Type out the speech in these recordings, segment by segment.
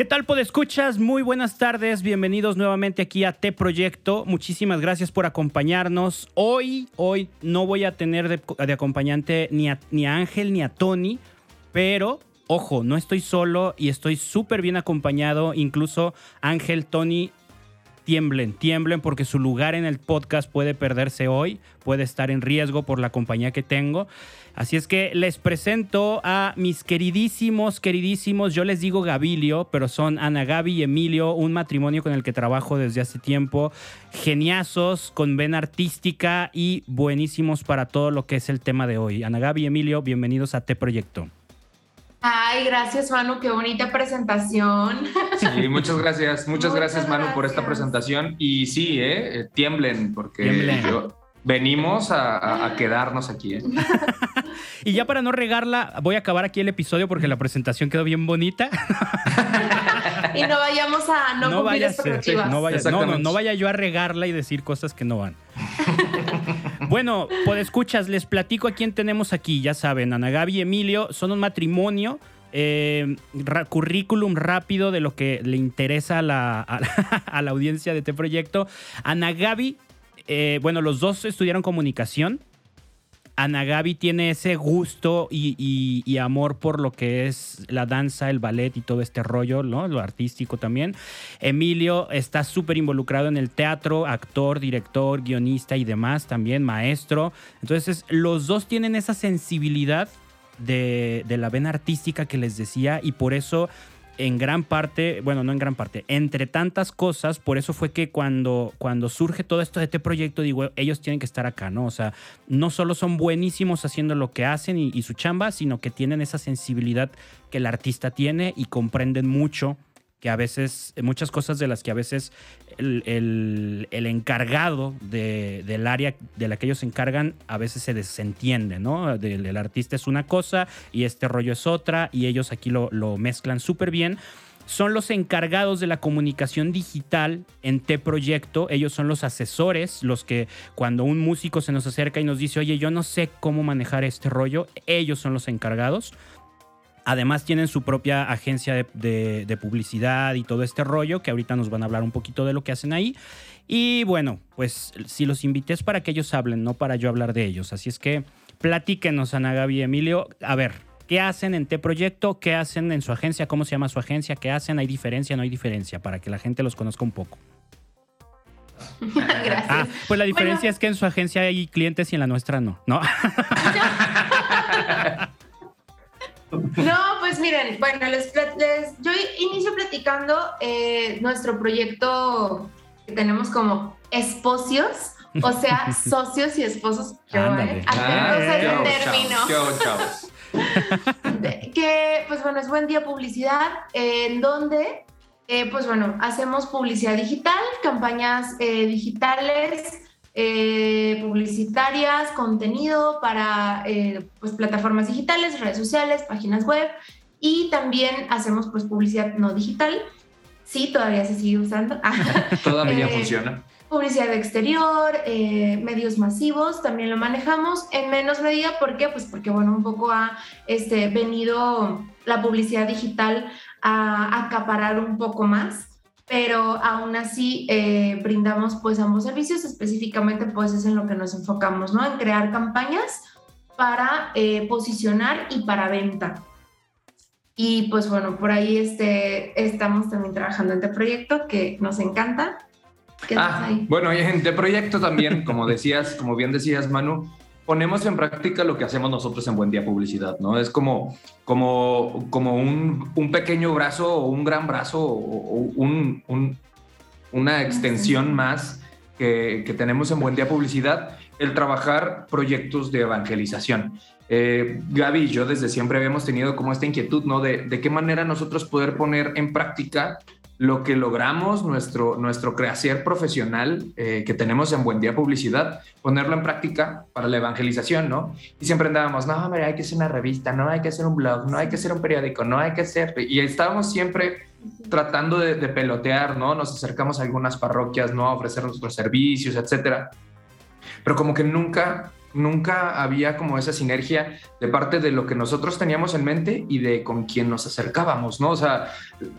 ¿Qué tal, Podescuchas? Muy buenas tardes. Bienvenidos nuevamente aquí a T Proyecto. Muchísimas gracias por acompañarnos. Hoy, hoy no voy a tener de, acompañante ni a, ni a Ángel ni a Tony, pero ojo, no estoy solo y estoy súper bien acompañado. Incluso Ángel, Tony tiemblen, tiemblen porque su lugar en el podcast puede perderse hoy, puede estar en riesgo por la compañía que tengo. Así es que les presento a mis queridísimos, queridísimos, yo les digo Gabilio, pero son Ana Gaby y Emilio, un matrimonio con el que trabajo desde hace tiempo, geniazos, con vena artística y buenísimos para todo lo que es el tema de hoy. Ana Gaby y Emilio, bienvenidos a T Proyecto. Ay, gracias Manu, qué bonita presentación. Sí, muchas gracias, muchas, gracias Manu por esta presentación. Y sí, ¿eh? tiemblen, porque venimos a, quedarnos aquí. ¿eh? y ya para no regarla, voy a acabar aquí el episodio porque la presentación quedó bien bonita. y no vayamos a no, no vaya no, vaya, no, no vaya yo a regarla y decir cosas que no van. Bueno, pues escuchas, les platico a quién tenemos aquí. Ya saben, Ana Gaby y Emilio son un matrimonio. Eh, currículum rápido de lo que le interesa a la, audiencia de este proyecto. Ana Gaby, eh, bueno, los dos estudiaron comunicación. Ana Gaby tiene ese gusto y, amor por lo que es la danza, el ballet y todo este rollo, ¿no? Lo artístico también. Emilio está súper involucrado en el teatro, actor, director, guionista y demás, también maestro. Entonces, los dos tienen esa sensibilidad de la vena artística que les decía y por eso en gran parte, bueno, no en gran parte, entre tantas cosas, por eso fue que cuando, cuando surge todo esto de este proyecto, digo, ellos tienen que estar acá, ¿no? O sea, no solo son buenísimos haciendo lo que hacen y, su chamba, sino que tienen esa sensibilidad que el artista tiene y comprenden mucho que a veces, muchas cosas de las que a veces el, encargado del área de la que ellos se encargan a veces se desentiende, ¿no? El, artista es una cosa y este rollo es otra y ellos aquí lo, lo mezclan súper bien. Son los encargados de la comunicación digital en T-Proyecto. Ellos son los asesores, los que cuando un músico se nos acerca y nos dice, oye, yo no sé cómo manejar este rollo, ellos son los encargados. Además tienen su propia agencia de, publicidad y todo este rollo, que ahorita nos van a hablar un poquito de lo que hacen ahí. Y bueno, pues si los invité es para que ellos hablen, no para yo hablar de ellos. Así es que platíquenos, Ana Gaby y Emilio. A ver, ¿qué hacen en T-Proyecto? ¿Qué hacen en su agencia? ¿Cómo se llama su agencia? ¿Qué hacen? ¿Hay diferencia? ¿No hay diferencia? Para que la gente los conozca un poco. Gracias. Ah, pues la diferencia es que en su agencia hay clientes y en la nuestra no, ¿no? No, pues miren, bueno, les, yo inicio platicando eh, nuestro proyento que tenemos como esposios, o sea, socios y esposos. Eh, ah, término. que, pues bueno, es Buen Día Publicidad, en donde, eh, pues bueno, hacemos publicidad digital, campañas digitales, eh, publicitarias, contenido para eh, pues, plataformas digitales, redes sociales, páginas web y también hacemos pues publicidad no digital. Sí, todavía se sigue usando. todavía eh, funciona. Publicidad exterior, medios masivos, también lo manejamos en menos medida. ¿Por qué? Pues porque, bueno, un poco ha este, venido la publicidad digital a acaparar un poco más pero aún así eh, brindamos pues ambos servicios, específicamente pues es en lo que nos enfocamos, ¿no? En crear campañas para eh, posicionar y para venta. Y pues bueno, por ahí este, estamos también trabajando en este proyecto que nos encanta. Ah, bueno, y en este proyecto también, como decías, como bien decías Manu, ponemos en práctica lo que hacemos nosotros en Buen Día Publicidad, ¿no? Es como, como, como un, un pequeño brazo o un gran brazo o, un, un, una extensión más que, que, tenemos en Buen Día Publicidad, el trabajar proyectos de evangelización. Eh, Gaby y yo desde siempre habíamos tenido como esta inquietud, ¿no? De, de qué manera nosotros poder poner en práctica lo que logramos, nuestro, nuestro creacer profesional eh, que tenemos en Buen Día Publicidad, ponerlo en práctica para la evangelización, ¿no? Y siempre andábamos, no, hombre, hay que hacer una revista, no hay que hacer un blog, no hay que hacer un periódico, no hay que hacer... Y estábamos siempre tratando de, pelotear, ¿no? Nos acercamos a algunas parroquias, ¿no? A ofrecer nuestros servicios, etcétera. Pero como que nunca nunca había como esa sinergia de parte de lo que nosotros teníamos en mente y de con quien nos acercábamos, ¿no? O sea,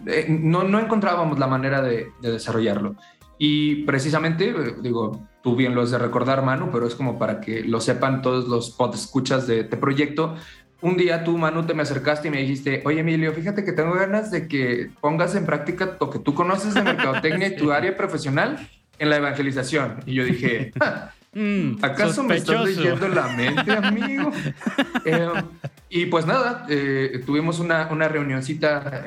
eh, no, no encontrábamos la manera de, desarrollarlo. Y precisamente, eh, digo, tú bien lo has de recordar, Manu, pero es como para que lo sepan todos los escuchas de este proyecto. Un día tú, Manu, te me acercaste y me dijiste, oye, Emilio, fíjate que tengo ganas de que pongas en práctica lo que tú conoces de mercadotecnia y tu área profesional en la evangelización. Y yo dije, mm, ¿acaso me estás leyendo la mente, amigo? Eh, y pues nada, eh, tuvimos una, una reunioncita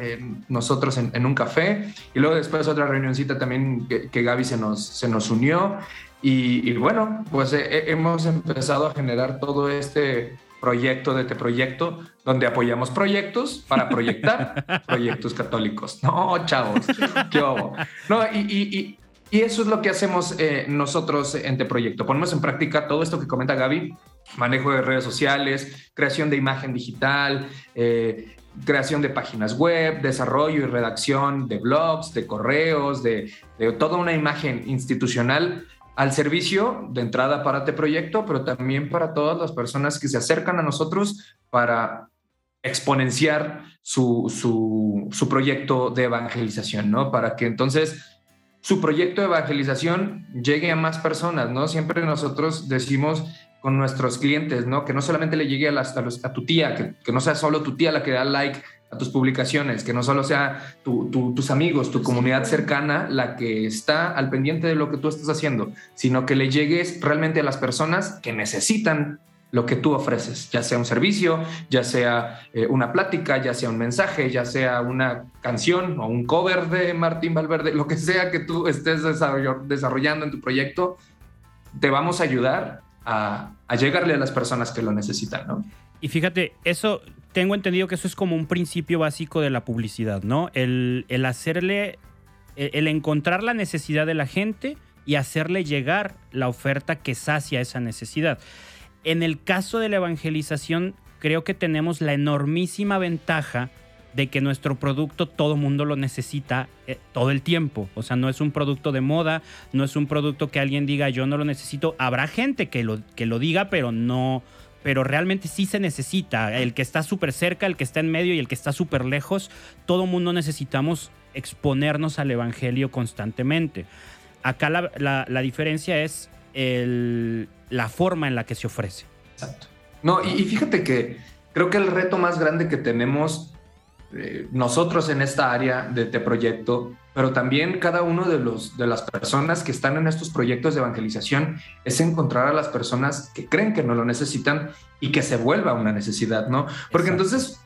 nosotros en, un café y luego después otra reunioncita también que, Gaby se nos, se nos unió. Y, bueno, pues eh, hemos empezado a generar todo este proyecto de este proyecto donde apoyamos proyectos para proyectar proyectos católicos. No, chavos, qué No, y, y, y eso es lo que hacemos eh, nosotros en este proyecto. Ponemos en práctica todo esto que comenta Gaby, manejo de redes sociales, creación de imagen digital, eh, creación de páginas web, desarrollo y redacción de blogs, de correos, de, toda una imagen institucional al servicio de entrada para este proyecto, pero también para todas las personas que se acercan a nosotros para exponenciar su, su, su proyecto de evangelización, ¿no? Para que entonces su proyecto de evangelización llegue a más personas, ¿no? Siempre nosotros decimos con nuestros clientes, ¿no? Que no solamente le llegue a, a, tu tía, que, no sea solo tu tía la que da like a tus publicaciones, que no solo sea tus amigos, tu comunidad cercana la que está al pendiente de lo que tú estás haciendo, sino que le llegues realmente a las personas que necesitan lo que tú ofreces, ya sea un servicio, ya sea eh, una plática, ya sea un mensaje, ya sea una canción o un cover de Martín Valverde, lo que sea que tú estés desarrollando en tu proyecto, te vamos a ayudar a, llegarle a las personas que lo necesitan. Y fíjate, eso tengo entendido que eso es como un principio básico de la publicidad, ¿no? El, el hacerle, el encontrar la necesidad de la gente y hacerle llegar la oferta que sacia esa necesidad. En el caso de la evangelización, creo que tenemos la enormísima ventaja de que nuestro producto todo mundo lo necesita eh, todo el tiempo. O sea, no es un producto de moda, no es un producto que alguien diga yo no lo necesito. Habrá gente que lo, que lo diga, pero no, pero realmente sí se necesita. El que está súper cerca, el que está en medio y el que está súper lejos, todo mundo necesitamos exponernos al Evangelio constantemente. Acá la, la diferencia es el, la forma en la que se ofrece. Exacto. No, y, fíjate que creo que el reto más grande que tenemos eh, nosotros en esta área de este proyecto, pero también cada uno de, los, de las personas que están en estos proyectos de evangelización, es encontrar a las personas que creen que no lo necesitan y que se vuelva una necesidad, ¿no? Porque entonces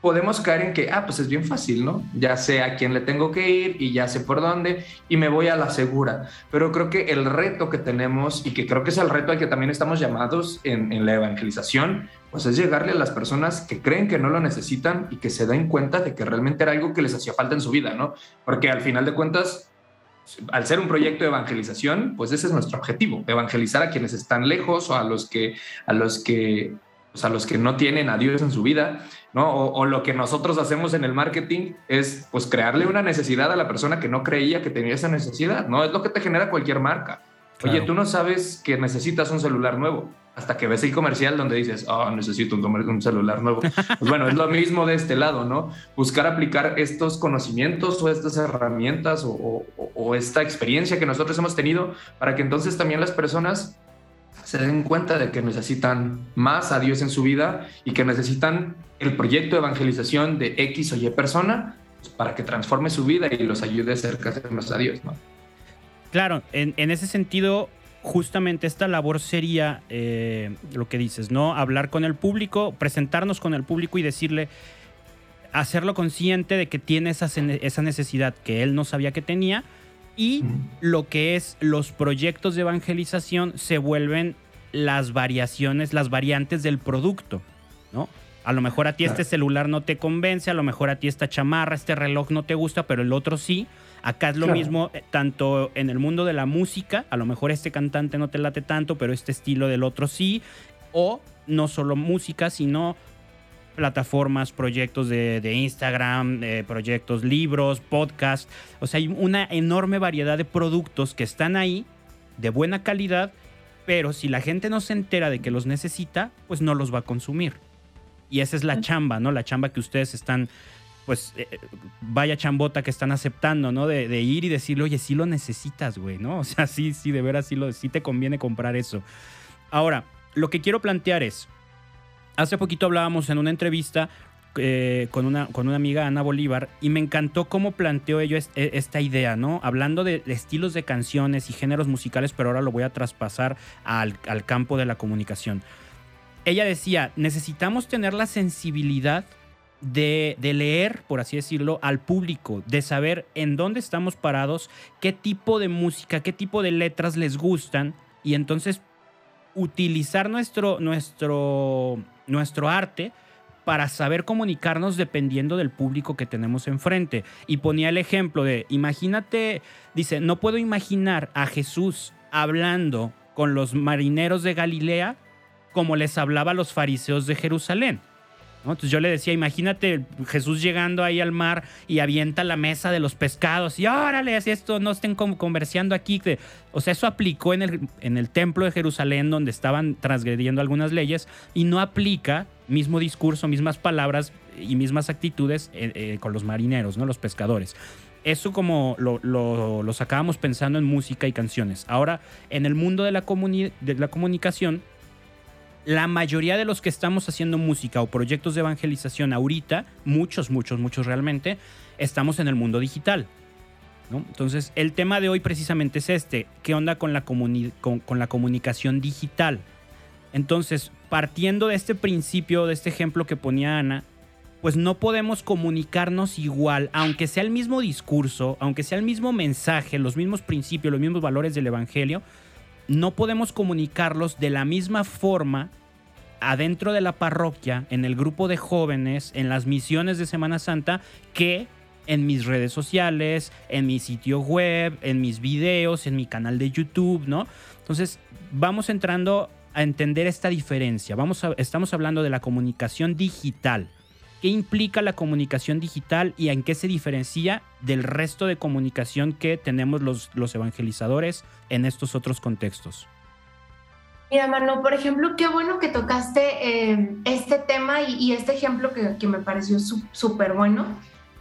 podemos caer en que, ah, pues es bien fácil, ¿no? Ya sé a quién le tengo que ir y ya sé por dónde y me voy a la segura. Pero creo que el reto que tenemos y que creo que es el reto al que también estamos llamados en, en la evangelización, pues es llegarle a las personas que creen que no lo necesitan y que se den cuenta de que realmente era algo que les hacía falta en su vida, ¿no? Porque al final de cuentas, al ser un proyecto de evangelización, pues ese es nuestro objetivo, evangelizar a quienes están lejos o a los que, a los que pues, a los que no tienen a Dios en su vida, ¿no? O, lo que nosotros hacemos en el marketing es pues crearle una necesidad a la persona que no creía que tenía esa necesidad, ¿no? Es lo que te genera cualquier marca. Oye, tú no sabes que necesitas un celular nuevo hasta que ves el comercial donde dices, oh, necesito un, un celular nuevo. Pues bueno, es lo mismo de este lado, ¿no? Buscar aplicar estos conocimientos o estas herramientas o, o esta experiencia que nosotros hemos tenido para que entonces también las personas se den cuenta de que necesitan más a Dios en su vida y que necesitan el proyecto de evangelización de X o Y persona pues, para que transforme su vida y los ayude a acercarse más a Dios. ¿no? Claro, en, ese sentido, justamente esta labor sería eh, lo que dices, ¿no? Hablar con el público, presentarnos con el público y decirle, hacerlo consciente de que tiene esa, esa necesidad que él no sabía que tenía y lo que es los proyectos de evangelización se vuelven las variaciones, las variantes del producto, ¿no? A lo mejor a ti este celular no te convence, a lo mejor a ti esta chamarra, este reloj no te gusta, pero el otro sí. Acá es lo mismo, eh, tanto en el mundo de la música, a lo mejor este cantante no te late tanto, pero este estilo del otro sí. O no solo música, sino plataformas, proyectos de, Instagram, proyectos, libros, podcast. O sea, hay una enorme variedad de productos que están ahí, de buena calidad, pero si la gente no se entera de que los necesita, pues no los va a consumir. Y esa es la chamba, ¿no? La chamba que ustedes están, pues, eh, vaya chambota que están aceptando, ¿no? De, ir y decirle, oye, sí lo necesitas, güey, ¿no? O sea, sí, sí, de veras sí, lo, sí te conviene comprar eso. Ahora, lo que quiero plantear es, hace poquito hablábamos en una entrevista eh, con, una, con una amiga, Ana Bolívar, y me encantó cómo planteó ella e, esta idea, ¿no? Hablando de, estilos de canciones y géneros musicales, pero ahora lo voy a traspasar al, campo de la comunicación. Ella decía, necesitamos tener la sensibilidad de, de, leer, por así decirlo, al público, de saber en dónde estamos parados, qué tipo de música, qué tipo de letras les gustan, y entonces utilizar nuestro, nuestro, nuestro arte para saber comunicarnos dependiendo del público que tenemos enfrente. Y ponía el ejemplo de, imagínate, dice, no puedo imaginar a Jesús hablando con los marineros de Galilea como les hablaba a los fariseos de Jerusalén. Entonces yo le decía, imagínate Jesús llegando ahí al mar y avienta la mesa de los pescados y órale, así esto, no estén conversando aquí. O sea, eso aplicó en el, en el templo de Jerusalén donde estaban transgrediendo algunas leyes y no aplica mismo discurso, mismas palabras y mismas actitudes eh, eh, con los marineros, ¿no? los pescadores. Eso como lo, lo, sacábamos pensando en música y canciones. Ahora, en el mundo de la, de la comunicación, la mayoría de los que estamos haciendo música o proyectos de evangelización ahorita, muchos, muchos, muchos realmente, estamos en el mundo digital. Entonces, el tema de hoy precisamente es este, ¿qué onda con la, comunicación digital? Entonces, partiendo de este principio, de este ejemplo que ponía Ana, pues no podemos comunicarnos igual, aunque sea el mismo discurso, aunque sea el mismo mensaje, los mismos principios, los mismos valores del Evangelio, no podemos comunicarlos de la misma forma adentro de la parroquia, en el grupo de jóvenes, en las misiones de Semana Santa, que en mis redes sociales, en mi sitio web, en mis videos, en mi canal de YouTube, ¿no? Entonces, vamos entrando a entender esta diferencia. Vamos estamos hablando de la comunicación digital. ¿Qué implica la comunicación digital y en qué se diferencia del resto de comunicación que tenemos los, evangelizadores en estos otros contextos? Mira, Manu, por ejemplo, qué bueno que tocaste eh, este tema y, este ejemplo que, que me pareció súper bueno,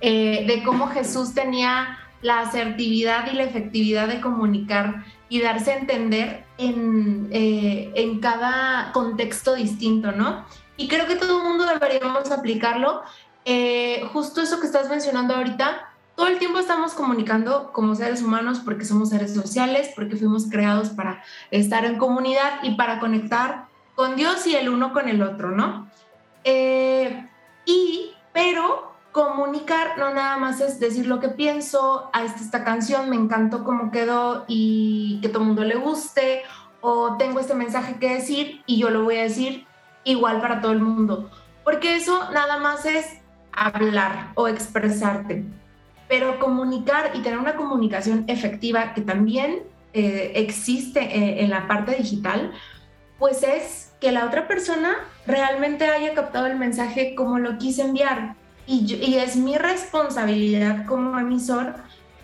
eh, de cómo Jesús tenía la asertividad y la efectividad de comunicar y darse a entender en, eh, en cada contexto distinto, ¿no? Y creo que todo el mundo deberíamos aplicarlo. Eh, justo eso que estás mencionando ahorita, todo el tiempo estamos comunicando como seres humanos porque somos seres sociales, porque fuimos creados para estar en comunidad y para conectar con Dios y el uno con el otro, ¿no? Eh, y, pero comunicar no nada más es decir lo que pienso, a esta, esta canción me encantó cómo quedó y que todo el mundo le guste, o tengo este mensaje que decir y yo lo voy a decir igual para todo el mundo, porque eso nada más es hablar o expresarte, pero comunicar y tener una comunicación efectiva que también eh, existe eh, en la parte digital, pues es que la otra persona realmente haya captado el mensaje como lo quise enviar. Y, y es mi responsabilidad como emisor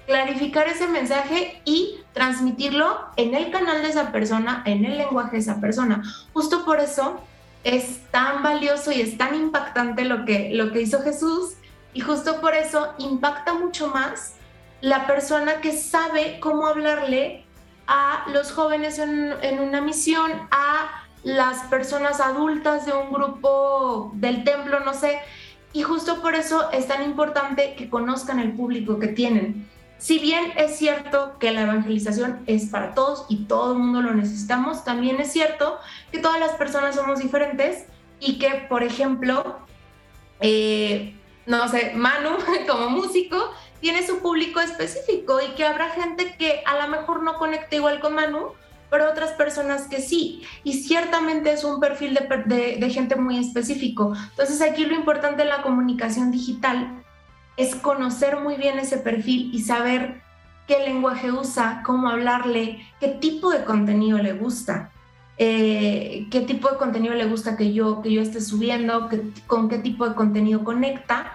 clarificar ese mensaje y transmitirlo en el canal de esa persona, en el lenguaje de esa persona. Justo por eso es tan valioso y es tan impactante lo que, lo que hizo Jesús y justo por eso impacta mucho más la persona que sabe cómo hablarle a los jóvenes en, en una misión, a las personas adultas de un grupo del templo, no sé. Y justo por eso es tan importante que conozcan el público que tienen. Si bien es cierto que la evangelización es para todos y todo el mundo lo necesitamos, también es cierto que todas las personas somos diferentes y que, por ejemplo, eh, no sé, Manu como músico tiene su público específico y que habrá gente que a lo mejor no conecta igual con Manu, pero otras personas que sí. Y ciertamente es un perfil de, gente muy específico. Entonces aquí lo importante de la comunicación digital es conocer muy bien ese perfil y saber qué lenguaje usa, cómo hablarle, qué tipo de contenido le gusta, eh, qué tipo de contenido le gusta que yo, que yo esté subiendo, con qué tipo de contenido conecta.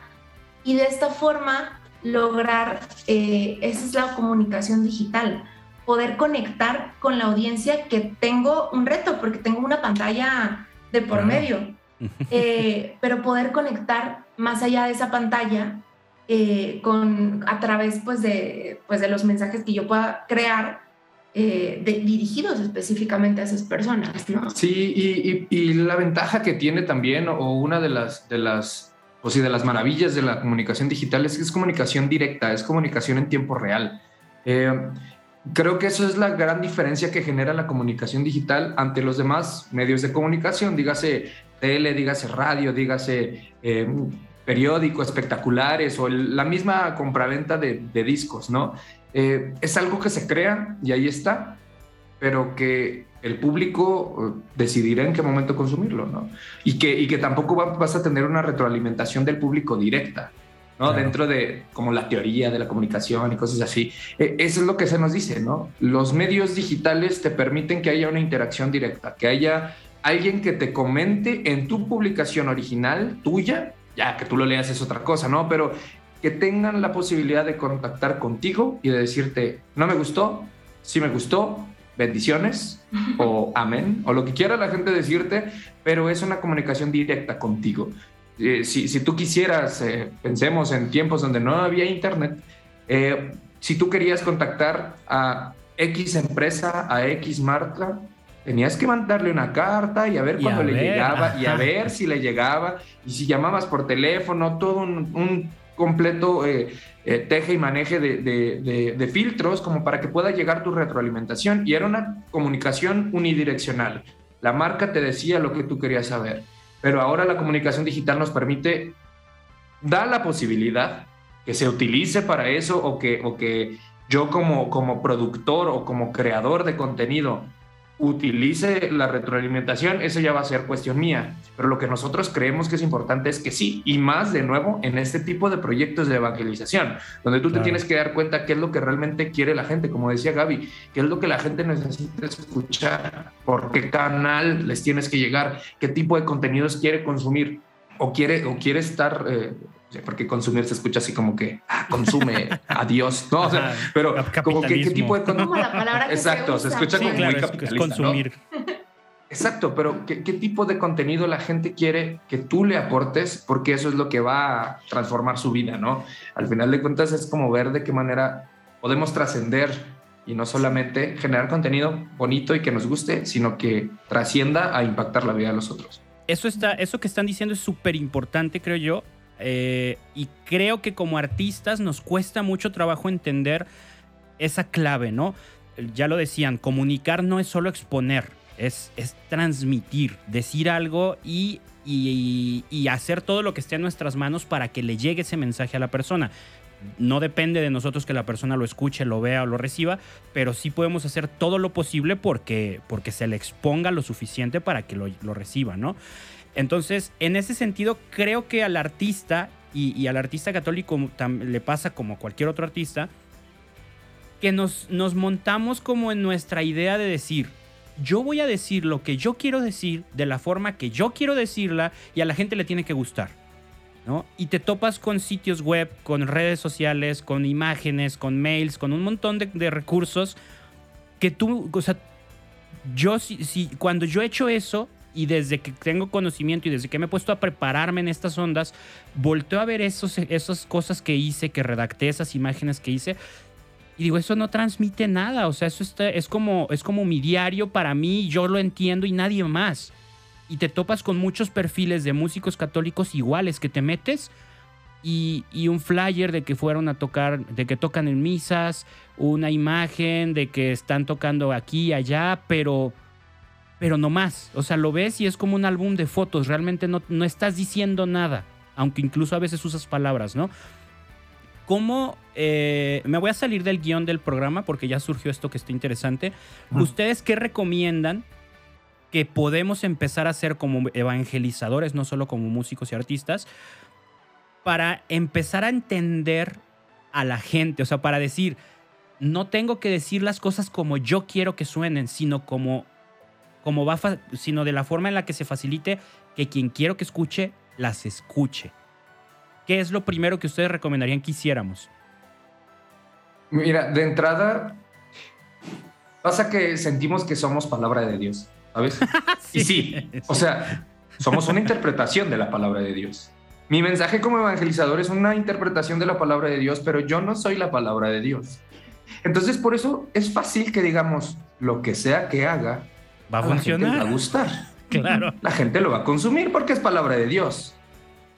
Y de esta forma lograr, eh, esa es la comunicación digital, poder conectar con la audiencia que tengo un reto, porque tengo una pantalla de por medio, eh, pero poder conectar más allá de esa pantalla eh, con, a través pues, de, pues, de los mensajes que yo pueda crear eh, dirigidos específicamente a esas personas, ¿no? Sí, y, la ventaja que tiene también, o una de las, de las, o sí, de las maravillas de la comunicación digital es que es comunicación directa, es comunicación en tiempo real. Eh, creo que eso es la gran diferencia que genera la comunicación digital ante los demás medios de comunicación, dígase tele, dígase radio, dígase eh, periódico, espectaculares o la misma compraventa de, de discos, ¿no? Eh, es algo que se crea y ahí está, pero que el público eh, decidirá en qué momento consumirlo, ¿no? Y que, y que tampoco vas a tener una retroalimentación del público directa, ¿no? Dentro de como la teoría de la comunicación y cosas así. E, eso es lo que se nos dice, ¿no? Los medios digitales te permiten que haya una interacción directa, que haya alguien que te comente en tu publicación original tuya, ya que tú lo leas es otra cosa, ¿no? Pero que tengan la posibilidad de contactar contigo y de decirte, no me gustó, sí me gustó, bendiciones o amén, o lo que quiera la gente decirte, pero es una comunicación directa contigo. Eh, si, si, tú quisieras, eh, pensemos en tiempos donde no había internet, eh, si tú querías contactar a X empresa, a X marca, tenías que mandarle una carta y a ver cuándo le llegaba y a ver si le llegaba y si llamabas por teléfono, todo un completo eh, eh, teje y maneje de, filtros como para que pueda llegar tu retroalimentación. Y era una comunicación unidireccional. La marca te decía lo que tú querías saber. Pero ahora la comunicación digital nos permite, da la posibilidad que se utilice para eso o que, o que yo como, como productor o como creador de contenido utilice la retroalimentación, eso ya va a ser cuestión mía. Pero lo que nosotros creemos que es importante es que sí, y más de nuevo en este tipo de proyectos de evangelización, donde tú te tienes que dar cuenta qué es lo que realmente quiere la gente, como decía Gaby, qué es lo que la gente necesita escuchar, por qué canal les tienes que llegar, qué tipo de contenidos quiere consumir o quiere, o quiere estar... Eh, porque consumir se escucha así como que ah, consume a Dios, ¿no? O sea, pero como que qué tipo de como la palabra que Exacto, se, escucha como muy capitalista, consumir. Exacto, pero ¿qué, ¿qué, tipo de contenido la gente quiere que tú le aportes? Porque eso es lo que va a transformar su vida, ¿no? Al final de cuentas es como ver de qué manera podemos trascender y no solamente generar contenido bonito y que nos guste, sino que trascienda a impactar la vida de los otros. Eso, está, eso que están diciendo es súper importante, creo yo, eh, y creo que como artistas nos cuesta mucho trabajo entender esa clave, ¿no? Ya lo decían, comunicar no es solo exponer, es, es transmitir, decir algo y, y, hacer todo lo que esté en nuestras manos para que le llegue ese mensaje a la persona. No depende de nosotros que la persona lo escuche, lo vea o lo reciba, pero sí podemos hacer todo lo posible porque, porque se le exponga lo suficiente para que lo, lo reciba, ¿no? Entonces, en ese sentido, creo que al artista y, al artista católico le pasa como a cualquier otro artista, que nos, nos montamos como en nuestra idea de decir, yo voy a decir lo que yo quiero decir de la forma que yo quiero decirla y a la gente le tiene que gustar. ¿no? Y te topas con sitios web, con redes sociales, con imágenes, con mails, con un montón de, recursos que tú, o sea, yo si, cuando yo he hecho eso, y desde que tengo conocimiento y desde que me he puesto a prepararme en estas ondas, volteo a ver esos, esas cosas que hice, que redacté, esas imágenes que hice. Y digo, eso no transmite nada. O sea, eso está, es, como, es como mi diario para mí, yo lo entiendo y nadie más. Y te topas con muchos perfiles de músicos católicos iguales que te metes y, y, un flyer de que fueron a tocar, de que tocan en misas, una imagen de que están tocando aquí y allá, pero pero no más. O sea, lo ves y es como un álbum de fotos. Realmente no, no estás diciendo nada, aunque incluso a veces usas palabras, ¿no? ¿Cómo eh, me voy a salir del guion del programa porque ya surgió esto que está interesante? ¿Ustedes qué recomiendan que podemos empezar a hacer como evangelizadores, no solo como músicos y artistas, para empezar a entender a la gente? O sea, para decir, no tengo que decir las cosas como yo quiero que suenen, sino como como va, sino de la forma en la que se facilite que quien quiero que escuche, las escuche. ¿Qué es lo primero que ustedes recomendarían que hiciéramos? Mira, de entrada, pasa que sentimos que somos palabra de Dios, ¿sabes? Y sí, o sea, somos una interpretación de la palabra de Dios. Mi mensaje como evangelizador es una interpretación de la palabra de Dios, pero yo no soy la palabra de Dios. Entonces, por eso es fácil que digamos lo que sea que haga, va a, funcionar. va a gustar. Claro. La gente lo va a consumir porque es palabra de Dios.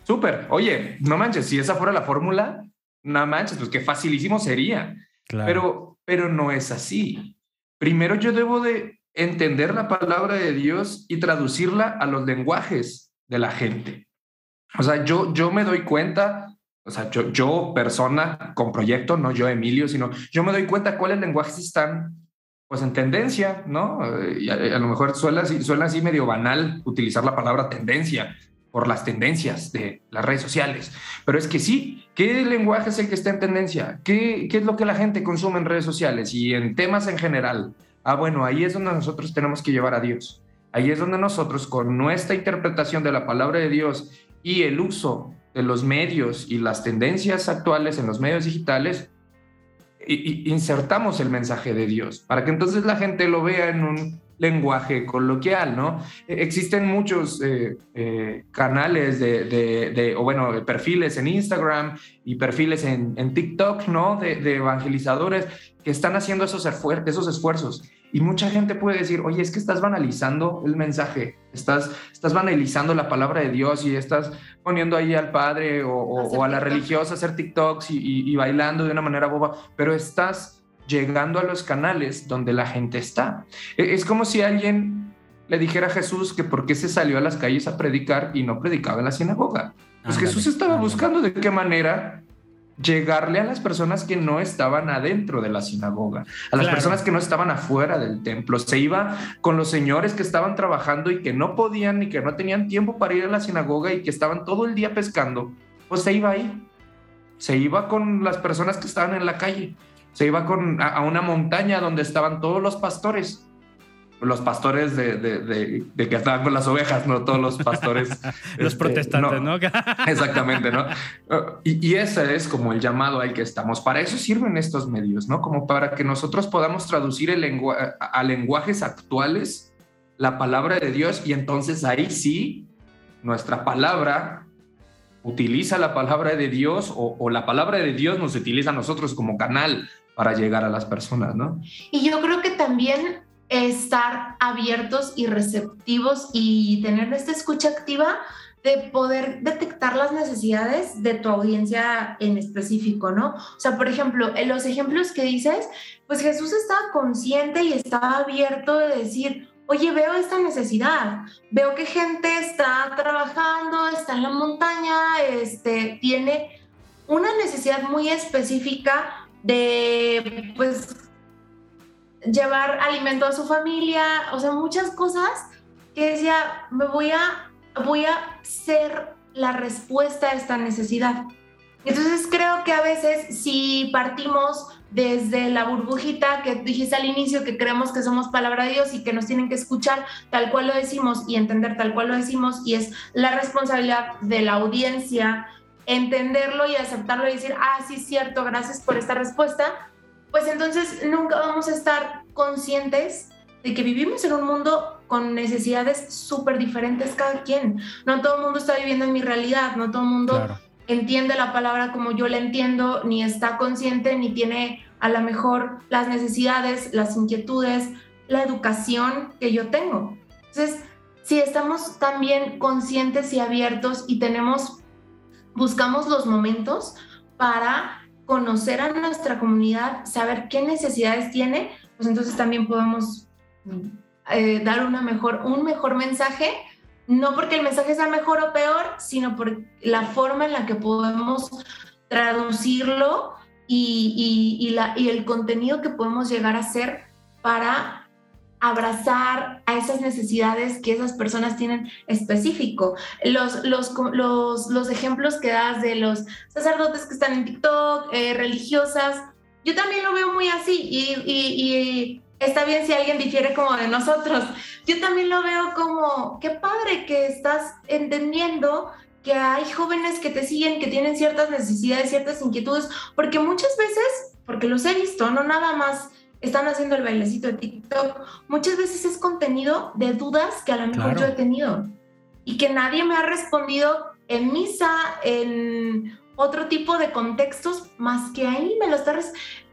Súper. Oye, no manches, si esa fuera la fórmula, no manches, pues qué facilísimo sería. Pero, pero no es así. Primero yo debo de entender la palabra de Dios y traducirla a los lenguajes de la gente. O sea, yo, yo me doy cuenta, o sea, yo, yo persona con proyecto, no yo Emilio, sino yo me doy cuenta cuáles lenguajes están pues en tendencia, ¿no? Y a, lo mejor suena así, suena así medio banal utilizar la palabra tendencia por las tendencias de las redes sociales, pero es que sí, ¿qué lenguaje es el que está en tendencia? ¿Qué, qué es lo que la gente consume en redes sociales y en temas en general? Ah, bueno, ahí es donde nosotros tenemos que llevar a Dios. Ahí es donde nosotros, con nuestra interpretación de la palabra de Dios y el uso de los medios y las tendencias actuales en los medios digitales, insertamos el mensaje de Dios para que entonces la gente lo vea en un lenguaje coloquial, ¿no? E, existen muchos eh, eh, canales de, o bueno, perfiles en Instagram y perfiles en, en TikTok, ¿no? De, evangelizadores que están haciendo esos, esos esfuerzos. Y mucha gente puede decir, oye, es que estás banalizando el mensaje, estás, estás banalizando la palabra de Dios y estás poniendo ahí al padre o, a la religiosa a hacer TikToks y, y bailando de una manera boba, pero estás llegando a los canales donde la gente está. E, es como si alguien le dijera a Jesús que por qué se salió a las calles a predicar y no predicaba en la sinagoga. Pues Jesús estaba buscando de qué manera llegarle a las personas que no estaban adentro de la sinagoga, a las personas que no estaban afuera del templo. Se iba con los señores que estaban trabajando y que no podían ni que no tenían tiempo para ir a la sinagoga y que estaban todo el día pescando. Pues se iba ahí. Se iba con las personas que estaban en la calle se iba con, a, una montaña donde estaban todos los pastores. Los pastores de, de, de, que estaban con las ovejas, no todos los pastores. los este, protestantes, ¿no? exactamente, ¿no? Y, y, ese es como el llamado al que estamos. Para eso sirven estos medios, ¿no? Como para que nosotros podamos traducir el a lenguajes actuales la palabra de Dios y entonces ahí sí nuestra palabra utiliza la palabra de Dios o, o, la palabra de Dios nos utiliza a nosotros como canal para llegar a las personas, ¿no? Y yo creo que también estar abiertos y receptivos y tener esta escucha activa de poder detectar las necesidades de tu audiencia en específico, ¿no? O sea, por ejemplo, en los ejemplos que dices, pues Jesús estaba consciente y estaba abierto de decir, oye, veo esta necesidad, veo que gente está trabajando, está en la montaña, este, tiene una necesidad muy específica de pues llevar alimento a su familia, o sea, muchas cosas que decía, me voy a, voy a ser la respuesta a esta necesidad. Entonces creo que a veces si partimos desde la burbujita que dijiste al inicio, que creemos que somos palabra de Dios y que nos tienen que escuchar tal cual lo decimos y entender tal cual lo decimos, y es la responsabilidad de la audiencia entenderlo y aceptarlo y decir, ah, sí, cierto, gracias por esta respuesta, pues entonces nunca vamos a estar conscientes de que vivimos en un mundo con necesidades súper diferentes cada quien. No todo el mundo está viviendo en mi realidad, no todo el mundo entiende la palabra como yo la entiendo, ni está consciente, ni tiene a lo mejor las necesidades, las inquietudes, la educación que yo tengo. Entonces, si estamos también conscientes y abiertos y tenemos buscamos los momentos para conocer a nuestra comunidad, saber qué necesidades tiene, pues entonces también podemos eh, dar una mejor, un mejor mensaje, no porque el mensaje sea mejor o peor, sino por la forma en la que podemos traducirlo y, y, la, y el contenido que podemos llegar a hacer para abrazar a esas necesidades que esas personas tienen específico. Los, los, los, los ejemplos que das de los sacerdotes que están en TikTok, eh, religiosas, yo también lo veo muy así y, y, está bien si alguien difiere como de nosotros. Yo también lo veo como, qué padre que estás entendiendo que hay jóvenes que te siguen, que tienen ciertas necesidades, ciertas inquietudes, porque muchas veces, porque los he visto, no nada más están haciendo el bailecito de TikTok, muchas veces es contenido de dudas que a lo mejor yo he tenido y que nadie me ha respondido en misa, en otro tipo de contextos, más que ahí me lo está...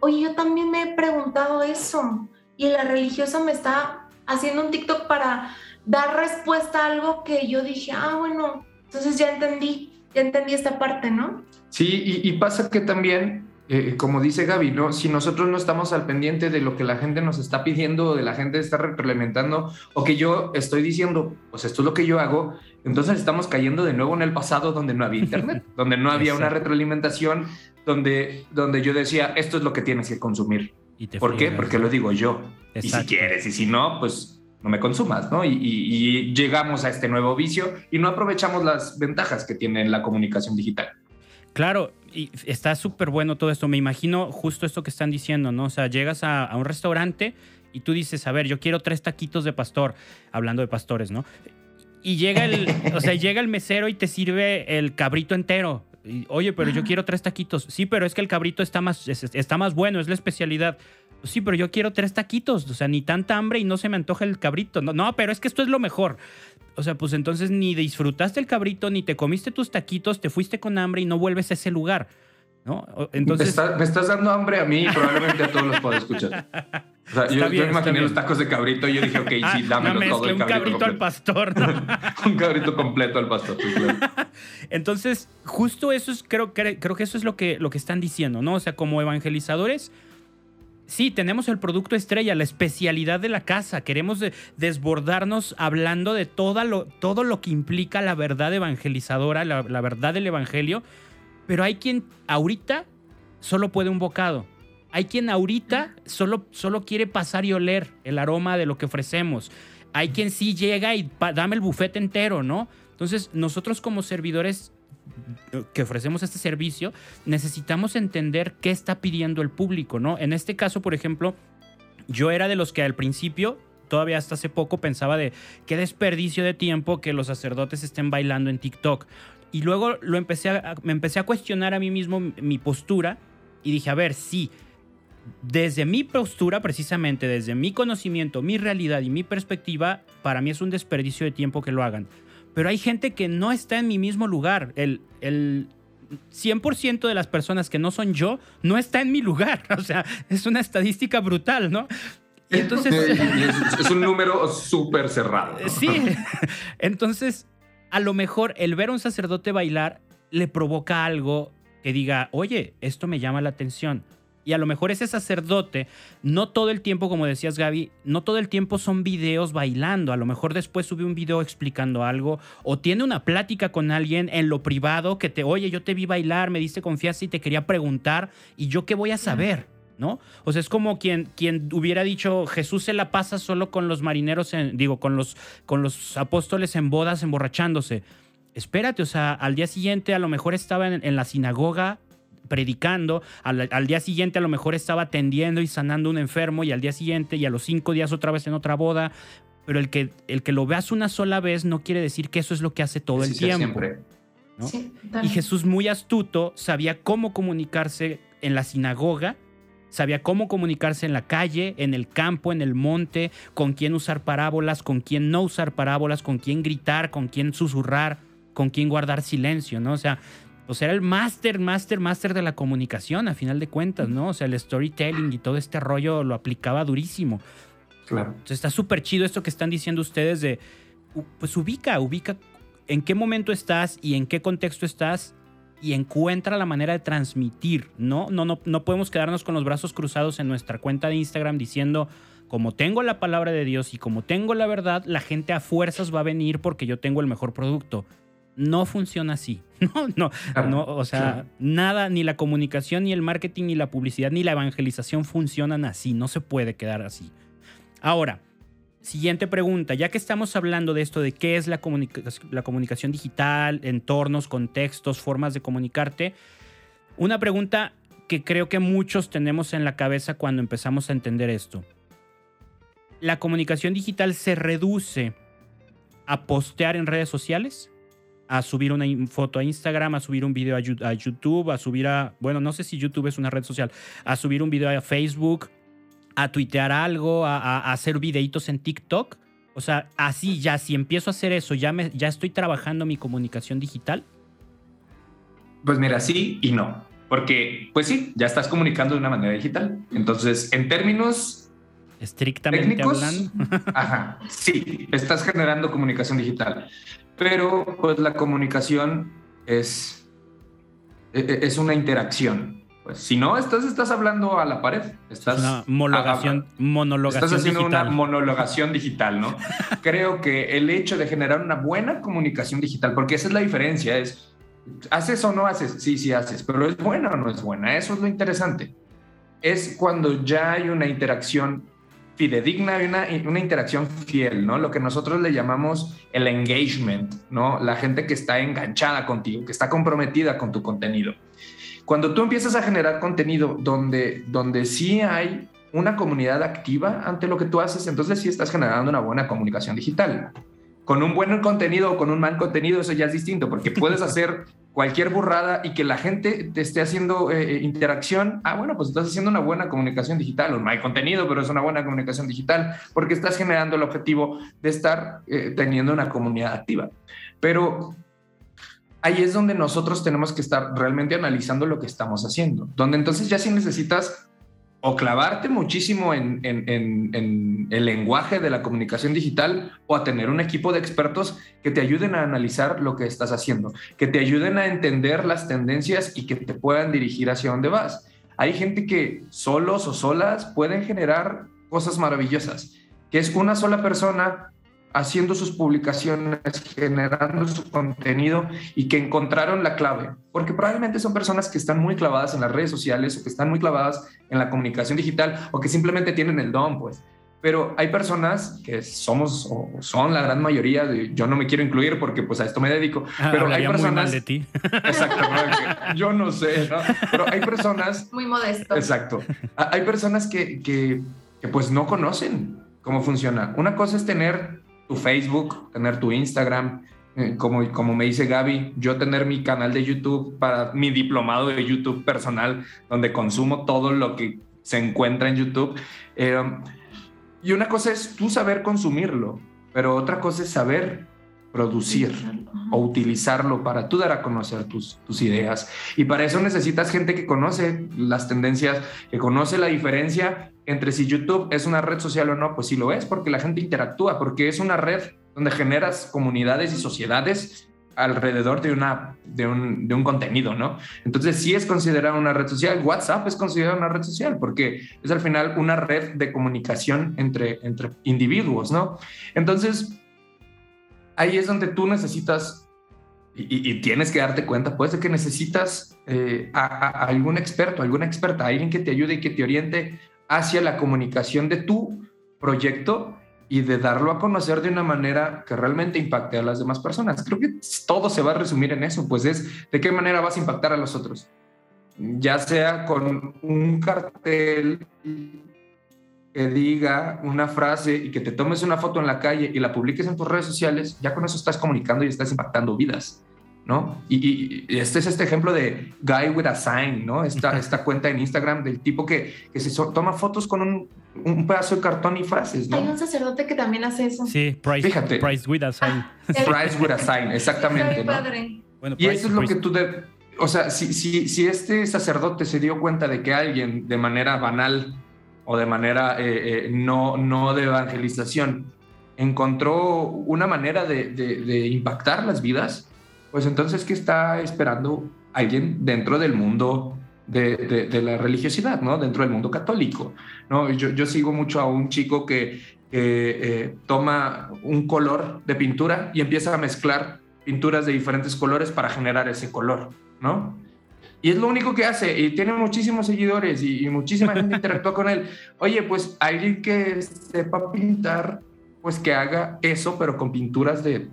Oye, yo también me he preguntado eso y la religiosa me está haciendo un TikTok para dar respuesta a algo que yo dije, ah, bueno, entonces ya entendí, ya entendí esta parte, ¿no? Sí, y, pasa que también, eh, como dice Gaby, ¿no? si nosotros no estamos al pendiente de lo que la gente nos está pidiendo, de la gente está retroalimentando, o que yo estoy diciendo, pues esto es lo que yo hago, entonces estamos cayendo de nuevo en el pasado donde no había internet, donde no había una retroalimentación, donde, donde yo decía, esto es lo que tienes que consumir. ¿Por qué? Porque lo digo yo. Y si quieres, y si no, pues no me consumas, ¿no? Y, llegamos a este nuevo vicio y no aprovechamos las ventajas que tiene la comunicación digital. Claro, y está súper bueno todo esto. Me imagino justo esto que están diciendo, ¿no? O sea, llegas a, a, un restaurante y tú dices, a ver, yo quiero tres taquitos de pastor, hablando de pastores, ¿no? Y llega el, o sea, llega el mesero y te sirve el cabrito entero. Oye, pero yo quiero tres taquitos. Sí, pero es que el cabrito está más, está más bueno, es la especialidad. Sí, pero yo quiero tres taquitos. O sea, ni tanta hambre y no se me antoja el cabrito. No, no, pero es que esto es lo mejor. O sea, pues entonces ni disfrutaste el cabrito, ni te comiste tus taquitos, te fuiste con hambre y no vuelves a ese lugar. ¿no? Entonces... Me, estás dando hambre a mí y probablemente a todos los puedo escuchar. O sea, yo, me imaginé los tacos de cabrito y yo dije, ok, sí, dámelo todo el cabrito. Un cabrito al pastor. un cabrito completo al pastor. Entonces, justo eso es, creo, creo que eso es lo que, lo que están diciendo, ¿no? O sea, como evangelizadores, sí, tenemos el producto estrella, la especialidad de la casa. Queremos desbordarnos hablando de todo lo, todo lo que implica la verdad evangelizadora, la, verdad del evangelio. Pero hay quien ahorita solo puede un bocado hay quien ahorita solo, solo quiere pasar y oler el aroma de lo que ofrecemos. Hay quien sí llega y dame el bufete entero, ¿no? Entonces, nosotros como servidores que ofrecemos este servicio, necesitamos entender qué está pidiendo el público, ¿no? En este caso, por ejemplo, yo era de los que al principio, todavía hasta hace poco, pensaba de qué desperdicio de tiempo que los sacerdotes estén bailando en TikTok. Y luego lo empecé me empecé a cuestionar a mí mismo mi postura y dije, a ver, sí, desde mi postura, precisamente, desde mi conocimiento, mi realidad y mi perspectiva, para mí es un desperdicio de tiempo que lo hagan. Pero hay gente que no está en mi mismo lugar. El, el 100% de las personas que no son yo no está en mi lugar. O sea, es una estadística brutal, ¿no? entonces... es, un número súper cerrado. Sí. Entonces, a lo mejor el ver a un sacerdote bailar le provoca algo que diga, oye, esto me llama la atención y a lo mejor ese sacerdote, no todo el tiempo, como decías Gaby, no todo el tiempo son videos bailando. A lo mejor después sube un video explicando algo o tiene una plática con alguien en lo privado que te, oye, yo te vi bailar, me diste confianza y te quería preguntar, ¿y yo qué voy a saber? ¿No? O sea, es como quien, quien hubiera dicho, Jesús se la pasa solo con los marineros, digo, con los, con los apóstoles en bodas emborrachándose. Espérate, o sea, al día siguiente a lo mejor estaba en la sinagoga predicando, al, día siguiente a lo mejor estaba atendiendo y sanando a un enfermo y al día siguiente y a los cinco días otra vez en otra boda, pero el que, el que lo veas una sola vez no quiere decir que eso es lo que hace todo el tiempo. y Jesús muy astuto sabía cómo comunicarse en la sinagoga, sabía cómo comunicarse en la calle, en el campo, en el monte, con quién usar parábolas, con quién no usar parábolas, con quién gritar, con quién susurrar, con quién guardar silencio, ¿no? O sea, o sea, era el máster, máster, máster de la comunicación, a final de cuentas, ¿no? O sea, el storytelling y todo este rollo lo aplicaba durísimo. Claro. Entonces está súper chido esto que están diciendo ustedes de, pues ubica, ubica en qué momento estás y en qué contexto estás y encuentra la manera de transmitir, ¿no? No, no, no podemos quedarnos con los brazos cruzados en nuestra cuenta de Instagram diciendo, como tengo la palabra de Dios y como tengo la verdad, la gente a fuerzas va a venir porque yo tengo el mejor producto no funciona así. No, no, no, o sea, nada, ni la comunicación, ni el marketing, ni la publicidad, ni la evangelización funcionan así. No se puede quedar así. Ahora, siguiente pregunta. Ya que estamos hablando de esto, de qué es la, la comunicación digital, entornos, contextos, formas de comunicarte, una pregunta que creo que muchos tenemos en la cabeza cuando empezamos a entender esto. ¿La comunicación digital se reduce a postear en redes sociales? A subir una foto a Instagram, a subir un video a YouTube, a subir a, bueno, no sé si YouTube es una red social, a subir un video a Facebook, a tuitear algo, a, hacer videitos en TikTok. O sea, así ya, si empiezo a hacer eso, ya, me, ya estoy trabajando mi comunicación digital. Pues mira, sí y no. Porque, pues sí, ya estás comunicando de una manera digital. Entonces, en términos estrictamente hablando, ajá, sí, estás generando comunicación digital. Pero, pues la comunicación es, e, e, es una interacción. Pues si no, estás, estás hablando a la pared. Estás una monologación, monologación Estás haciendo una monologación digital, ¿no? Creo que el hecho de generar una buena comunicación digital, porque esa es la diferencia, es ¿Haces o no haces? Sí, sí haces, pero ¿es buena o no es buena? Eso es lo interesante. Es cuando ya hay una interacción fidedigna, una, una interacción fiel, ¿no? Lo que nosotros le llamamos el engagement, ¿no? La gente que está enganchada contigo, que está comprometida con tu contenido. Cuando tú empiezas a generar contenido donde, donde sí hay una comunidad activa ante lo que tú haces, entonces sí estás generando una buena comunicación digital con un buen contenido o con un mal contenido, eso ya es distinto, porque puedes hacer cualquier burrada y que la gente te esté haciendo eh, eh, interacción. Ah, bueno, pues estás haciendo una buena comunicación digital, un mal contenido, pero es una buena comunicación digital, porque estás generando el objetivo de estar eh, teniendo una comunidad activa. Pero ahí es donde nosotros tenemos que estar realmente analizando lo que estamos haciendo, donde entonces ya si necesitas o clavarte muchísimo en, el lenguaje de la comunicación digital o a tener un equipo de expertos que te ayuden a analizar lo que estás haciendo, que te ayuden a entender las tendencias y que te puedan dirigir hacia dónde vas. Hay gente que solos o solas pueden generar cosas maravillosas, que es una sola persona haciendo sus publicaciones, generando su contenido y que encontraron la clave, porque probablemente son personas que están muy clavadas en las redes sociales o que están muy clavadas en la comunicación digital o que simplemente tienen el don, pues. Pero hay personas que somos o son la gran mayoría, de, yo no me quiero incluir porque pues a esto me dedico, ah, pero hay personas... Muy mal de ti. Exacto, yo no sé, ¿no? Pero hay personas... Muy modesto. Exacto. Hay personas que, que, que pues no conocen cómo funciona. Una cosa es tener tu Facebook, tener tu Instagram, eh, como, como me dice Gaby, yo tener mi canal de YouTube para mi diplomado de YouTube personal, donde consumo todo lo que se encuentra en YouTube. Eh, y una cosa es tú saber consumirlo, pero otra cosa es saber producir o utilizarlo para tú dar a conocer tus, tus ideas. Y para eso necesitas gente que conoce las tendencias, que conoce la diferencia entre si YouTube es una red social o no, pues sí lo es, porque la gente interactúa, porque es una red donde generas comunidades y sociedades alrededor de, una, de, un, de un contenido, ¿no? Entonces sí es considerada una red social. WhatsApp es considerada una red social porque es al final una red de comunicación entre, entre individuos, ¿no? Entonces, ahí es donde tú necesitas y, tienes que darte cuenta, puede ser que necesitas eh, a, algún experto, alguna experta, alguien que te ayude y que te oriente hacia la comunicación de tu proyecto y de darlo a conocer de una manera que realmente impacte a las demás personas. Creo que todo se va a resumir en eso, pues es de qué manera vas a impactar a los otros, ya sea con un cartel que diga una frase y que te tomes una foto en la calle y la publiques en tus redes sociales, ya con eso estás comunicando y estás impactando vidas, ¿no? Y, este es este ejemplo de Guy with a Sign, ¿no? Esta, esta cuenta en Instagram del tipo que, que se toma fotos con un, un, pedazo de cartón y frases, ¿no? Hay un sacerdote que también hace eso. Sí, Price, Fíjate. Price with a Sign. Price with a Sign, exactamente, ¿no? Bueno, y eso es lo que tú... De, o sea, si, si, si este sacerdote se dio cuenta de que alguien de manera banal o de manera eh, eh, no, no de evangelización, encontró una manera de, impactar las vidas, pues entonces, ¿qué está esperando alguien dentro del mundo de, la religiosidad, ¿no? Dentro del mundo católico, ¿no? Yo, sigo mucho a un chico que eh, toma un color de pintura y empieza a mezclar pinturas de diferentes colores para generar ese color, ¿no? Y es lo único que hace y tiene muchísimos seguidores y, muchísima gente interactúa con él. Oye, pues alguien que sepa pintar, pues que haga eso, pero con pinturas de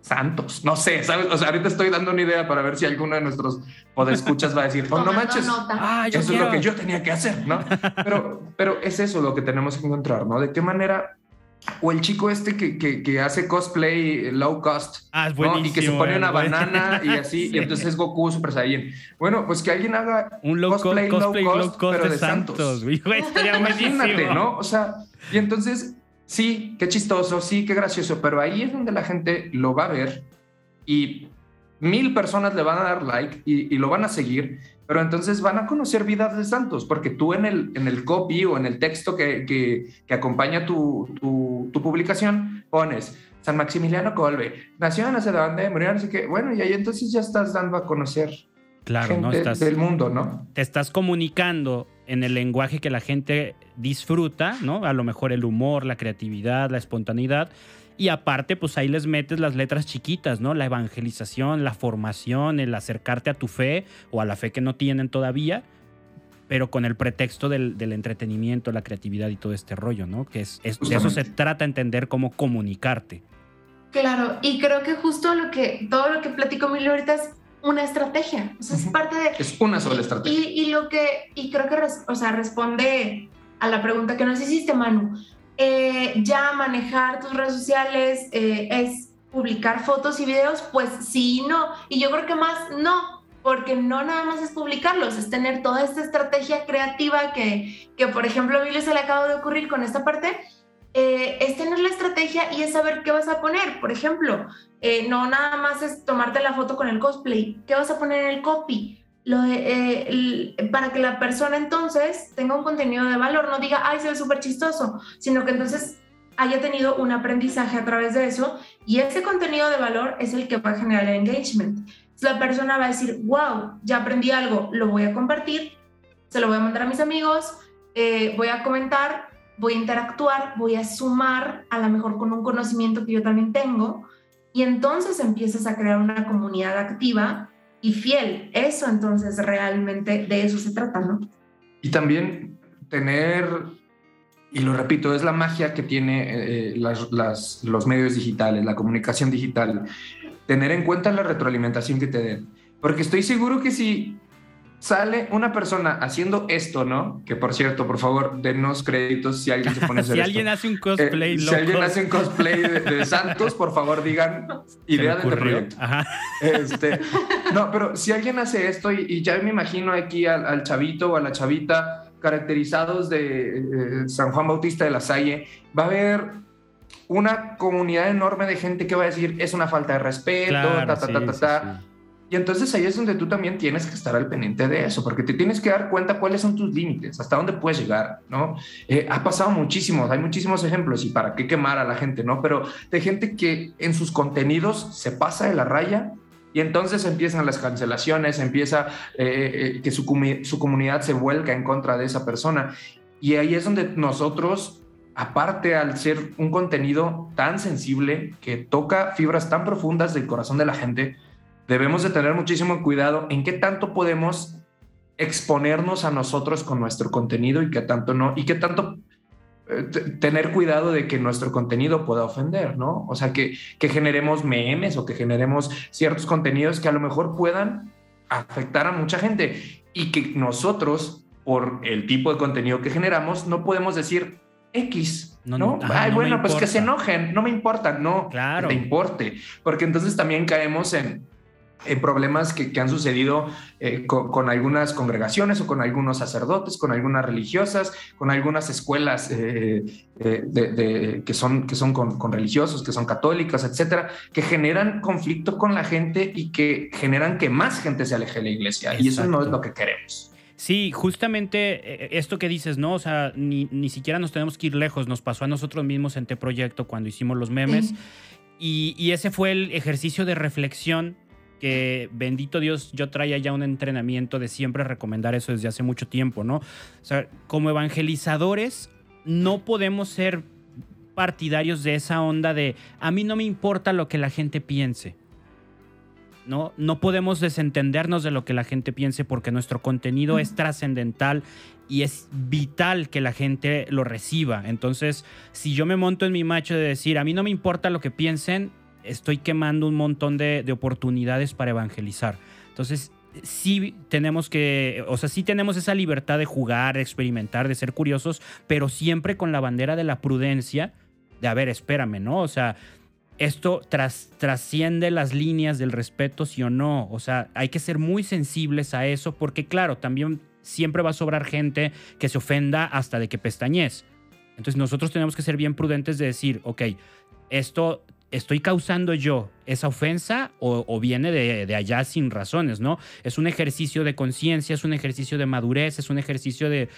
santos. No sé, ¿sabes? O sea, ahorita estoy dando una idea para ver si alguno de nuestros podescuchas va a decir, oh, no manches, ah, eso es lo que yo tenía que hacer, ¿no? Pero, pero es eso lo que tenemos que encontrar, ¿no? De qué manera o el chico este que, que, hace cosplay low cost. Ah, es buenísimo, Y que se pone una banana y así, y entonces es Goku Super Saiyan. Bueno, pues que alguien haga un low cosplay, low, cost, pero de, Santos. Imagínate, ¿no? O sea, y entonces, sí, qué chistoso, sí, qué gracioso, pero ahí es donde la gente lo va a ver y mil personas le van a dar like y, y lo van a seguir pero entonces van a conocer vidas de santos, porque tú en el, en el copy o en el texto que, que, que acompaña tu, tu, tu, publicación pones San Maximiliano Colbe, nació en hace de murió, así que bueno, y ahí entonces ya estás dando a conocer claro, ¿no? Estás, del mundo, ¿no? Te estás comunicando en el lenguaje que la gente disfruta, ¿no? A lo mejor el humor, la creatividad, la espontaneidad y aparte, pues ahí les metes las letras chiquitas, ¿no? La evangelización, la formación, el acercarte a tu fe o a la fe que no tienen todavía, pero con el pretexto del, entretenimiento, la creatividad y todo este rollo, ¿no? Que es, de eso se trata entender cómo comunicarte. Claro, y creo que justo lo que, todo lo que platico Mili ahorita es una estrategia, o sea, es parte de... Es una sola estrategia. Y, y, lo que, y creo que, o sea, responde a la pregunta que nos hiciste, Manu. Eh, ya manejar tus redes sociales eh, es publicar fotos y videos, pues sí y no. Y yo creo que más no, porque no nada más es publicarlos, es tener toda esta estrategia creativa que, que por ejemplo, a mí se le acaba de ocurrir con esta parte. Eh, es tener la estrategia y es saber qué vas a poner. Por ejemplo, no nada más es tomarte la foto con el cosplay, qué vas a poner en el copy, eh, para que la persona entonces tenga un contenido de valor, no diga, ay, se ve súper chistoso, sino que entonces haya tenido un aprendizaje a través de eso y ese contenido de valor es el que va a generar el engagement. La persona va a decir, wow, ya aprendí algo, lo voy a compartir, se lo voy a mandar a mis amigos, eh, voy a comentar, voy a interactuar, voy a sumar a lo mejor con un conocimiento que yo también tengo y entonces empiezas a crear una comunidad activa y fiel. Eso entonces realmente de eso se trata, ¿no? Y también tener, y lo repito, es la magia que tiene eh, los medios digitales, la comunicación digital, tener en cuenta la retroalimentación que te den. Porque estoy seguro que si sale una persona haciendo esto, ¿no? Que por cierto, por favor, denos créditos si alguien se pone a hacer Si alguien hace un cosplay, eh, Si alguien hace un cosplay de, Santos, por favor, digan idea de proyecto. Este, no, pero si alguien hace esto y, ya me imagino aquí al, chavito o a la chavita caracterizados de eh, San Juan Bautista de la Salle, va a haber una comunidad enorme de gente que va a decir es una falta de respeto, ta, ta, ta, ta, ta. Y entonces ahí es donde tú también tienes que estar al pendiente de eso, porque te tienes que dar cuenta cuáles son tus límites, hasta dónde puedes llegar, ¿no? Eh, ha pasado muchísimos, hay muchísimos ejemplos y para qué quemar a la gente, ¿no? Pero de gente que en sus contenidos se pasa de la raya y entonces empiezan las cancelaciones, empieza eh, eh, que su, su comunidad se vuelca en contra de esa persona. Y ahí es donde nosotros aparte al ser un contenido tan sensible que toca fibras tan profundas del corazón de la gente, debemos de tener muchísimo cuidado en qué tanto podemos exponernos a nosotros con nuestro contenido y qué tanto no, y qué tanto eh, tener cuidado de que nuestro contenido pueda ofender, ¿no? O sea, que, que generemos memes o que generemos ciertos contenidos que a lo mejor puedan afectar a mucha gente y que nosotros, por el tipo de contenido que generamos, no podemos decir X, ¿no? Ay, bueno, pues que se enojen, no me importa, no, claro. te importe, porque entonces también caemos en, eh, problemas que, han sucedido eh, con, algunas congregaciones o con algunos sacerdotes, con algunas religiosas, con algunas escuelas eh, que son, que son con, religiosos, que son católicas, etcétera, que generan conflicto con la gente y que generan que más gente se aleje de la iglesia. Y eso no es lo que queremos. Sí, justamente esto que dices, ¿no? O sea, ni, ni, siquiera nos tenemos que ir lejos. Nos pasó a nosotros mismos en T-Proyecto cuando hicimos los memes. Y, y, ese fue el ejercicio de reflexión que bendito Dios, yo traía ya un entrenamiento de siempre recomendar eso desde hace mucho tiempo, ¿no? O sea, como evangelizadores no podemos ser partidarios de esa onda de a mí no me importa lo que la gente piense. ¿no? No podemos desentendernos de lo que la gente piense porque nuestro contenido es trascendental y es vital que la gente lo reciba. Entonces, si yo me monto en mi macho de decir, a mí no me importa lo que piensen, estoy quemando un montón de, oportunidades para evangelizar. Entonces, sí tenemos que, o sea, sí tenemos esa libertad de jugar, de experimentar, de ser curiosos, pero siempre con la bandera de la prudencia, de, a ver, espérame, ¿no? O sea, esto trasciende las líneas del respeto, sí o no. O sea, hay que ser muy sensibles a eso porque, claro, también siempre va a sobrar gente que se ofenda hasta de que pestañez. Entonces nosotros tenemos que ser bien prudentes de decir, ok, esto estoy causando yo esa ofensa o, viene de, allá sin razones, ¿no? Es un ejercicio de conciencia, es un ejercicio de madurez, es un ejercicio de,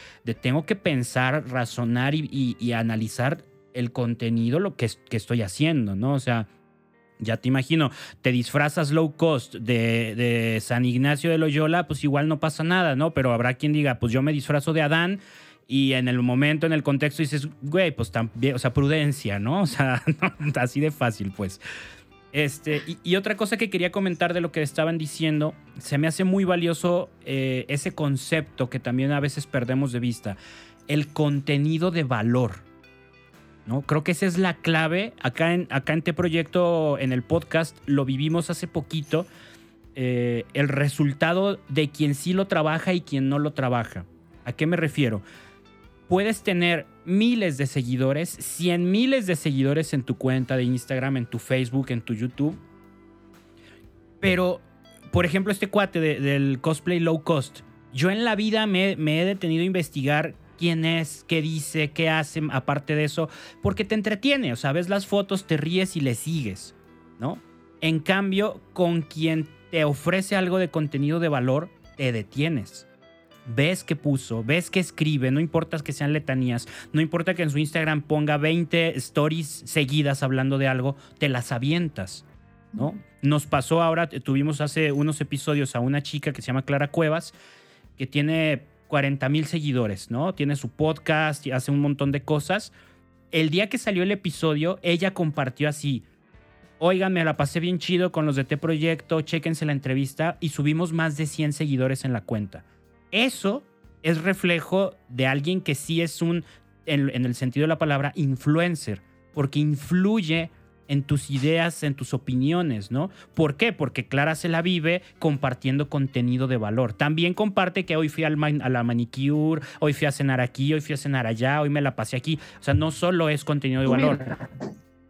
tengo que pensar, razonar y, analizar el contenido, lo que, que estoy haciendo, ¿no? O sea, ya te imagino, te disfrazas low cost de, de, San Ignacio de Loyola, pues igual no pasa nada, ¿no? Pero habrá quien diga, pues yo me disfrazo de Adán y en el momento, en el contexto, dices, güey, pues también, o sea, prudencia, ¿no? O sea, así de fácil, pues. Este, y, otra cosa que quería comentar de lo que estaban diciendo, se me hace muy valioso eh, ese concepto que también a veces perdemos de vista, el contenido de valor. ¿no? Creo que esa es la clave. Acá en, acá en este proyecto, en el podcast, lo vivimos hace poquito. Eh, el resultado de quien sí lo trabaja y quien no lo trabaja. ¿A qué me refiero? Puedes tener miles de seguidores, cien miles de seguidores en tu cuenta de Instagram, en tu Facebook, en tu YouTube. Pero, por ejemplo, este cuate del cosplay low cost, yo en la vida me, he detenido a investigar quién es, qué dice, qué hace, aparte de eso, porque te entretiene, o sea, ves las fotos, te ríes y le sigues, ¿no? En cambio, con quien te ofrece algo de contenido de valor, te detienes ves que puso, ves que escribe, no importa que sean letanías, no importa que en su Instagram ponga 20 stories seguidas hablando de algo, te las avientas, ¿no? Nos pasó ahora, tuvimos hace unos episodios a una chica que se llama Clara Cuevas, que tiene 40 mil seguidores, ¿no? Tiene su podcast hace un montón de cosas. El día que salió el episodio, ella compartió así, oigan, me la pasé bien chido con los de T Proyecto, chéquense la entrevista y subimos más de 100 seguidores en la cuenta. Eso es reflejo de alguien que sí es un, en, el sentido de la palabra, influencer, porque influye en tus ideas, en tus opiniones, ¿no? ¿Por qué? Porque Clara se la vive compartiendo contenido de valor. También comparte que hoy fui al a la manicure, hoy fui a cenar aquí, hoy fui a cenar allá, hoy me la pasé aquí. O sea, no solo es contenido de valor,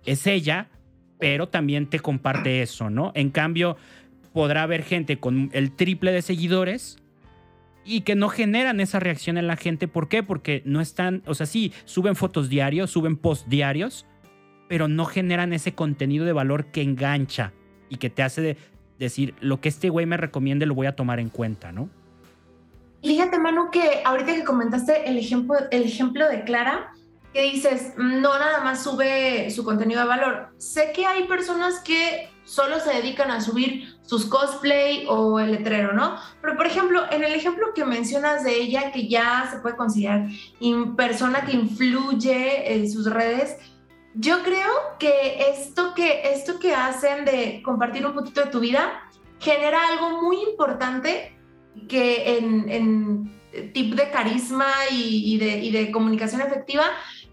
es ella, pero también te comparte eso, ¿no? En cambio, podrá haber gente con el triple de seguidores y que no generan esa reacción en la gente. ¿Por qué? Porque no están, o sea, sí, suben fotos diarios, suben posts diarios, pero no generan ese contenido de valor que engancha y que te hace decir, lo que este güey me recomiende lo voy a tomar en cuenta, ¿no? Fíjate, Manu, que ahorita que comentaste el ejemplo, el ejemplo de Clara, que dices, no nada más sube su contenido de valor. Sé que hay personas que solo se dedican a subir sus cosplay o el letrero, ¿no? Pero por ejemplo, en el ejemplo que mencionas de ella, que ya se puede considerar persona que influye en sus redes, yo creo que esto que, esto que hacen de compartir un poquito de tu vida genera algo muy importante que en, en tip de carisma y, de, y de comunicación efectiva,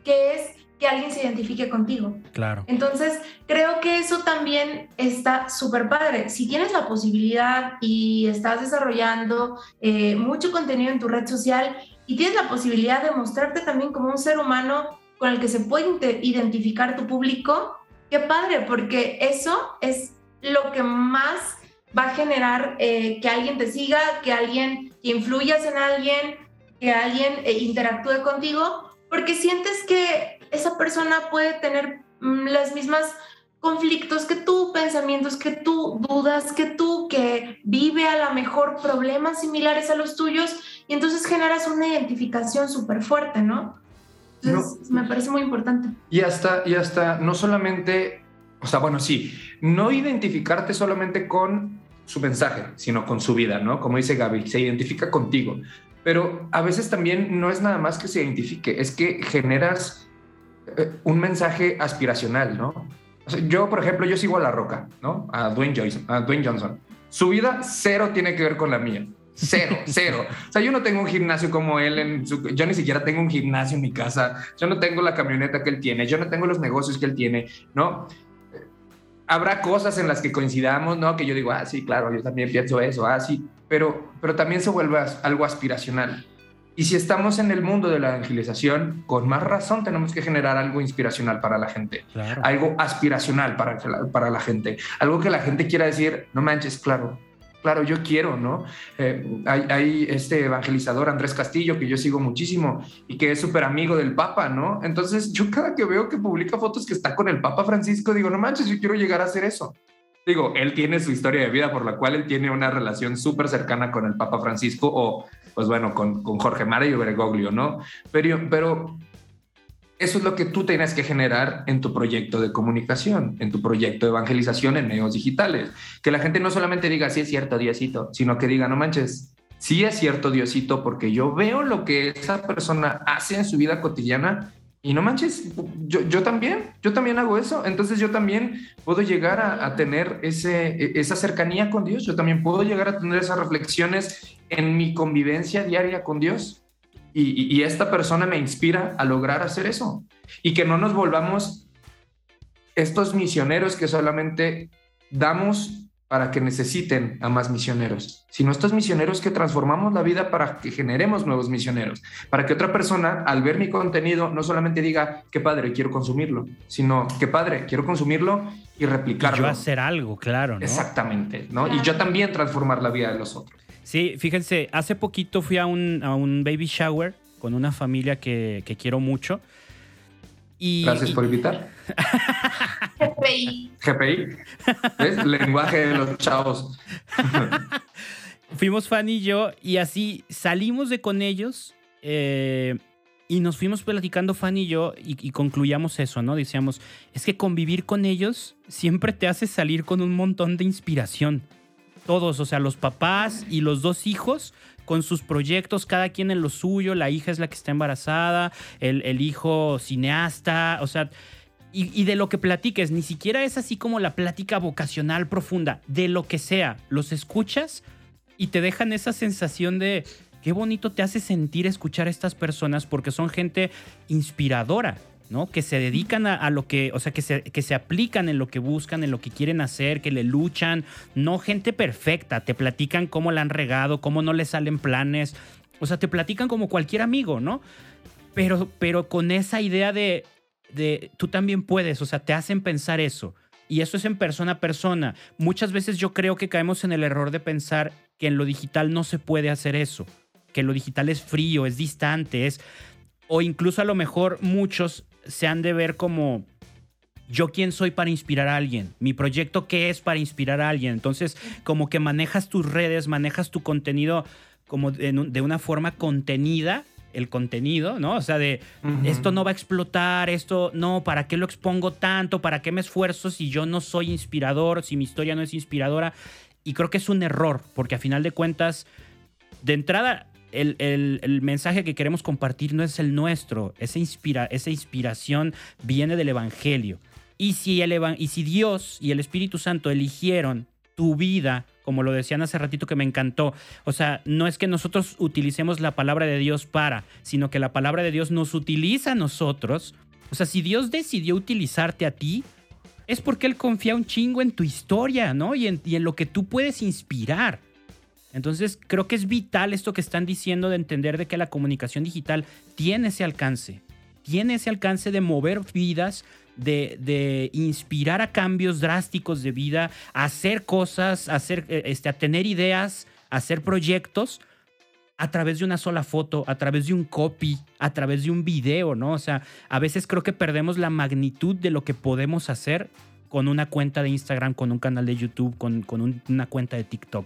que es que alguien se identifique contigo. Claro. Entonces, creo que eso también está súper padre. Si tienes la posibilidad y estás desarrollando eh, mucho contenido en tu red social y tienes la posibilidad de mostrarte también como un ser humano con el que se puede identificar tu público, qué padre, porque eso es lo que más va a generar eh, que alguien te siga, que alguien, que influyas en alguien, que alguien eh, interactúe contigo, porque sientes que esa persona puede tener mm, las mismas conflictos que tú, pensamientos que tú, dudas que tú, que vive a lo mejor problemas similares a los tuyos y entonces generas una identificación súper fuerte, ¿no? Entonces, me parece muy importante. Y hasta, y hasta, no solamente, o sea, bueno, sí, no identificarte solamente con su mensaje, sino con su vida, ¿no? Como dice Gaby, se identifica contigo. Pero a veces también no es nada más que se identifique, es que generas eh, un mensaje aspiracional, ¿no? yo, por ejemplo, yo sigo a La Roca, ¿no? A Dwayne, Johnson, a Dwayne Johnson. Su vida cero tiene que ver con la mía. Cero, cero. O sea, yo no tengo un gimnasio como él, en su, yo ni siquiera tengo un gimnasio en mi casa, yo no tengo la camioneta que él tiene, yo no tengo los negocios que él tiene, ¿no? Habrá cosas en las que coincidamos, ¿no? Que yo digo, ah, sí, claro, yo también pienso eso, ah, sí, pero, pero también se vuelve algo aspiracional. Y si estamos en el mundo de la evangelización, con más razón tenemos que generar algo inspiracional para la gente, algo aspiracional para, para la gente, algo que la gente quiera decir, no manches, claro, claro, yo quiero, ¿no? Eh, hay, este evangelizador Andrés Castillo que yo sigo muchísimo y que es súper amigo del Papa, ¿no? Entonces yo cada que veo que publica fotos que está con el Papa Francisco, digo, no manches, yo quiero llegar a hacer eso. Digo, él tiene su historia de vida por la cual él tiene una relación súper cercana con el Papa Francisco o, pues bueno, con, con Jorge Mario Bergoglio, ¿no? Pero eso es lo que tú tienes que generar en tu proyecto de comunicación, en tu proyecto de evangelización en medios digitales. Que la gente no solamente diga, sí es cierto, Diosito, sino que diga, no manches, sí es cierto, Diosito, porque yo veo lo que esa persona hace en su vida cotidiana y no manches, yo, yo también, yo también hago eso. Entonces yo también puedo llegar a, tener ese, e, esa cercanía con Dios. Yo también puedo llegar a tener esas reflexiones en mi convivencia diaria con Dios. Y, y, esta persona me inspira a lograr hacer eso. Y que no nos volvamos estos misioneros que solamente damos para que necesiten a más misioneros, sino estos misioneros que transformamos la vida para que generemos nuevos misioneros, para que otra persona al ver mi contenido no solamente diga, qué padre, quiero consumirlo, sino, qué padre, quiero consumirlo y replicarlo. Y yo hacer algo, claro. ¿no? Exactamente, ¿no? Y yo también transformar la vida de los otros. Sí, fíjense, hace poquito fui a un, a un baby shower con una familia que, que quiero mucho Gracias por invitar. GPI. GPI. ¿Ves? Lenguaje de los chavos. fuimos Fan y yo y así salimos de con ellos eh, y nos fuimos platicando Fan y yo y, y, concluyamos eso, ¿no? Decíamos, es que convivir con ellos siempre te hace salir con un montón de inspiración. Todos, o sea, los papás y los dos hijos con sus proyectos, cada quien en lo suyo, la hija es la que está embarazada, el, hijo cineasta, o sea, y, de lo que platiques, ni siquiera es así como la plática vocacional profunda, de lo que sea, los escuchas y te dejan esa sensación de qué bonito te hace sentir escuchar a estas personas porque son gente inspiradora. ¿No? Que se dedican a, lo que, o sea, que se, que se aplican en lo que buscan, en lo que quieren hacer, que le luchan. No gente perfecta, te platican cómo la han regado, cómo no le salen planes. O sea, te platican como cualquier amigo, ¿no? Pero, pero con esa idea de, de tú también puedes, o sea, te hacen pensar eso. Y eso es en persona a persona. Muchas veces yo creo que caemos en el error de pensar que en lo digital no se puede hacer eso, que lo digital es frío, es distante, es... O incluso a lo mejor muchos se han de ver como yo quién soy para inspirar a alguien, mi proyecto qué es para inspirar a alguien. Entonces, como que manejas tus redes, manejas tu contenido como de, una forma contenida, el contenido, ¿no? O sea, de esto no va a explotar, esto no, ¿para qué lo expongo tanto? ¿Para qué me esfuerzo si yo no soy inspirador, si mi historia no es inspiradora? Y creo que es un error, porque a final de cuentas, de entrada, el, mensaje que queremos compartir no es el nuestro, esa, inspira, esa inspiración viene del Evangelio. Y si, el, y si Dios y el Espíritu Santo eligieron tu vida, como lo decían hace ratito que me encantó, o sea, no es que nosotros utilicemos la palabra de Dios para, sino que la palabra de Dios nos utiliza a nosotros. O sea, si Dios decidió utilizarte a ti, es porque Él confía un chingo en tu historia, ¿no? Y en, y en lo que tú puedes inspirar. Entonces creo que es vital esto que están diciendo de entender de que la comunicación digital tiene ese alcance, tiene ese alcance de mover vidas, de, inspirar a cambios drásticos de vida, hacer cosas, hacer, eh, este, a tener ideas, hacer proyectos a través de una sola foto, a través de un copy, a través de un video, ¿no? O sea, a veces creo que perdemos la magnitud de lo que podemos hacer con una cuenta de Instagram, con un canal de YouTube, con, una cuenta de TikTok.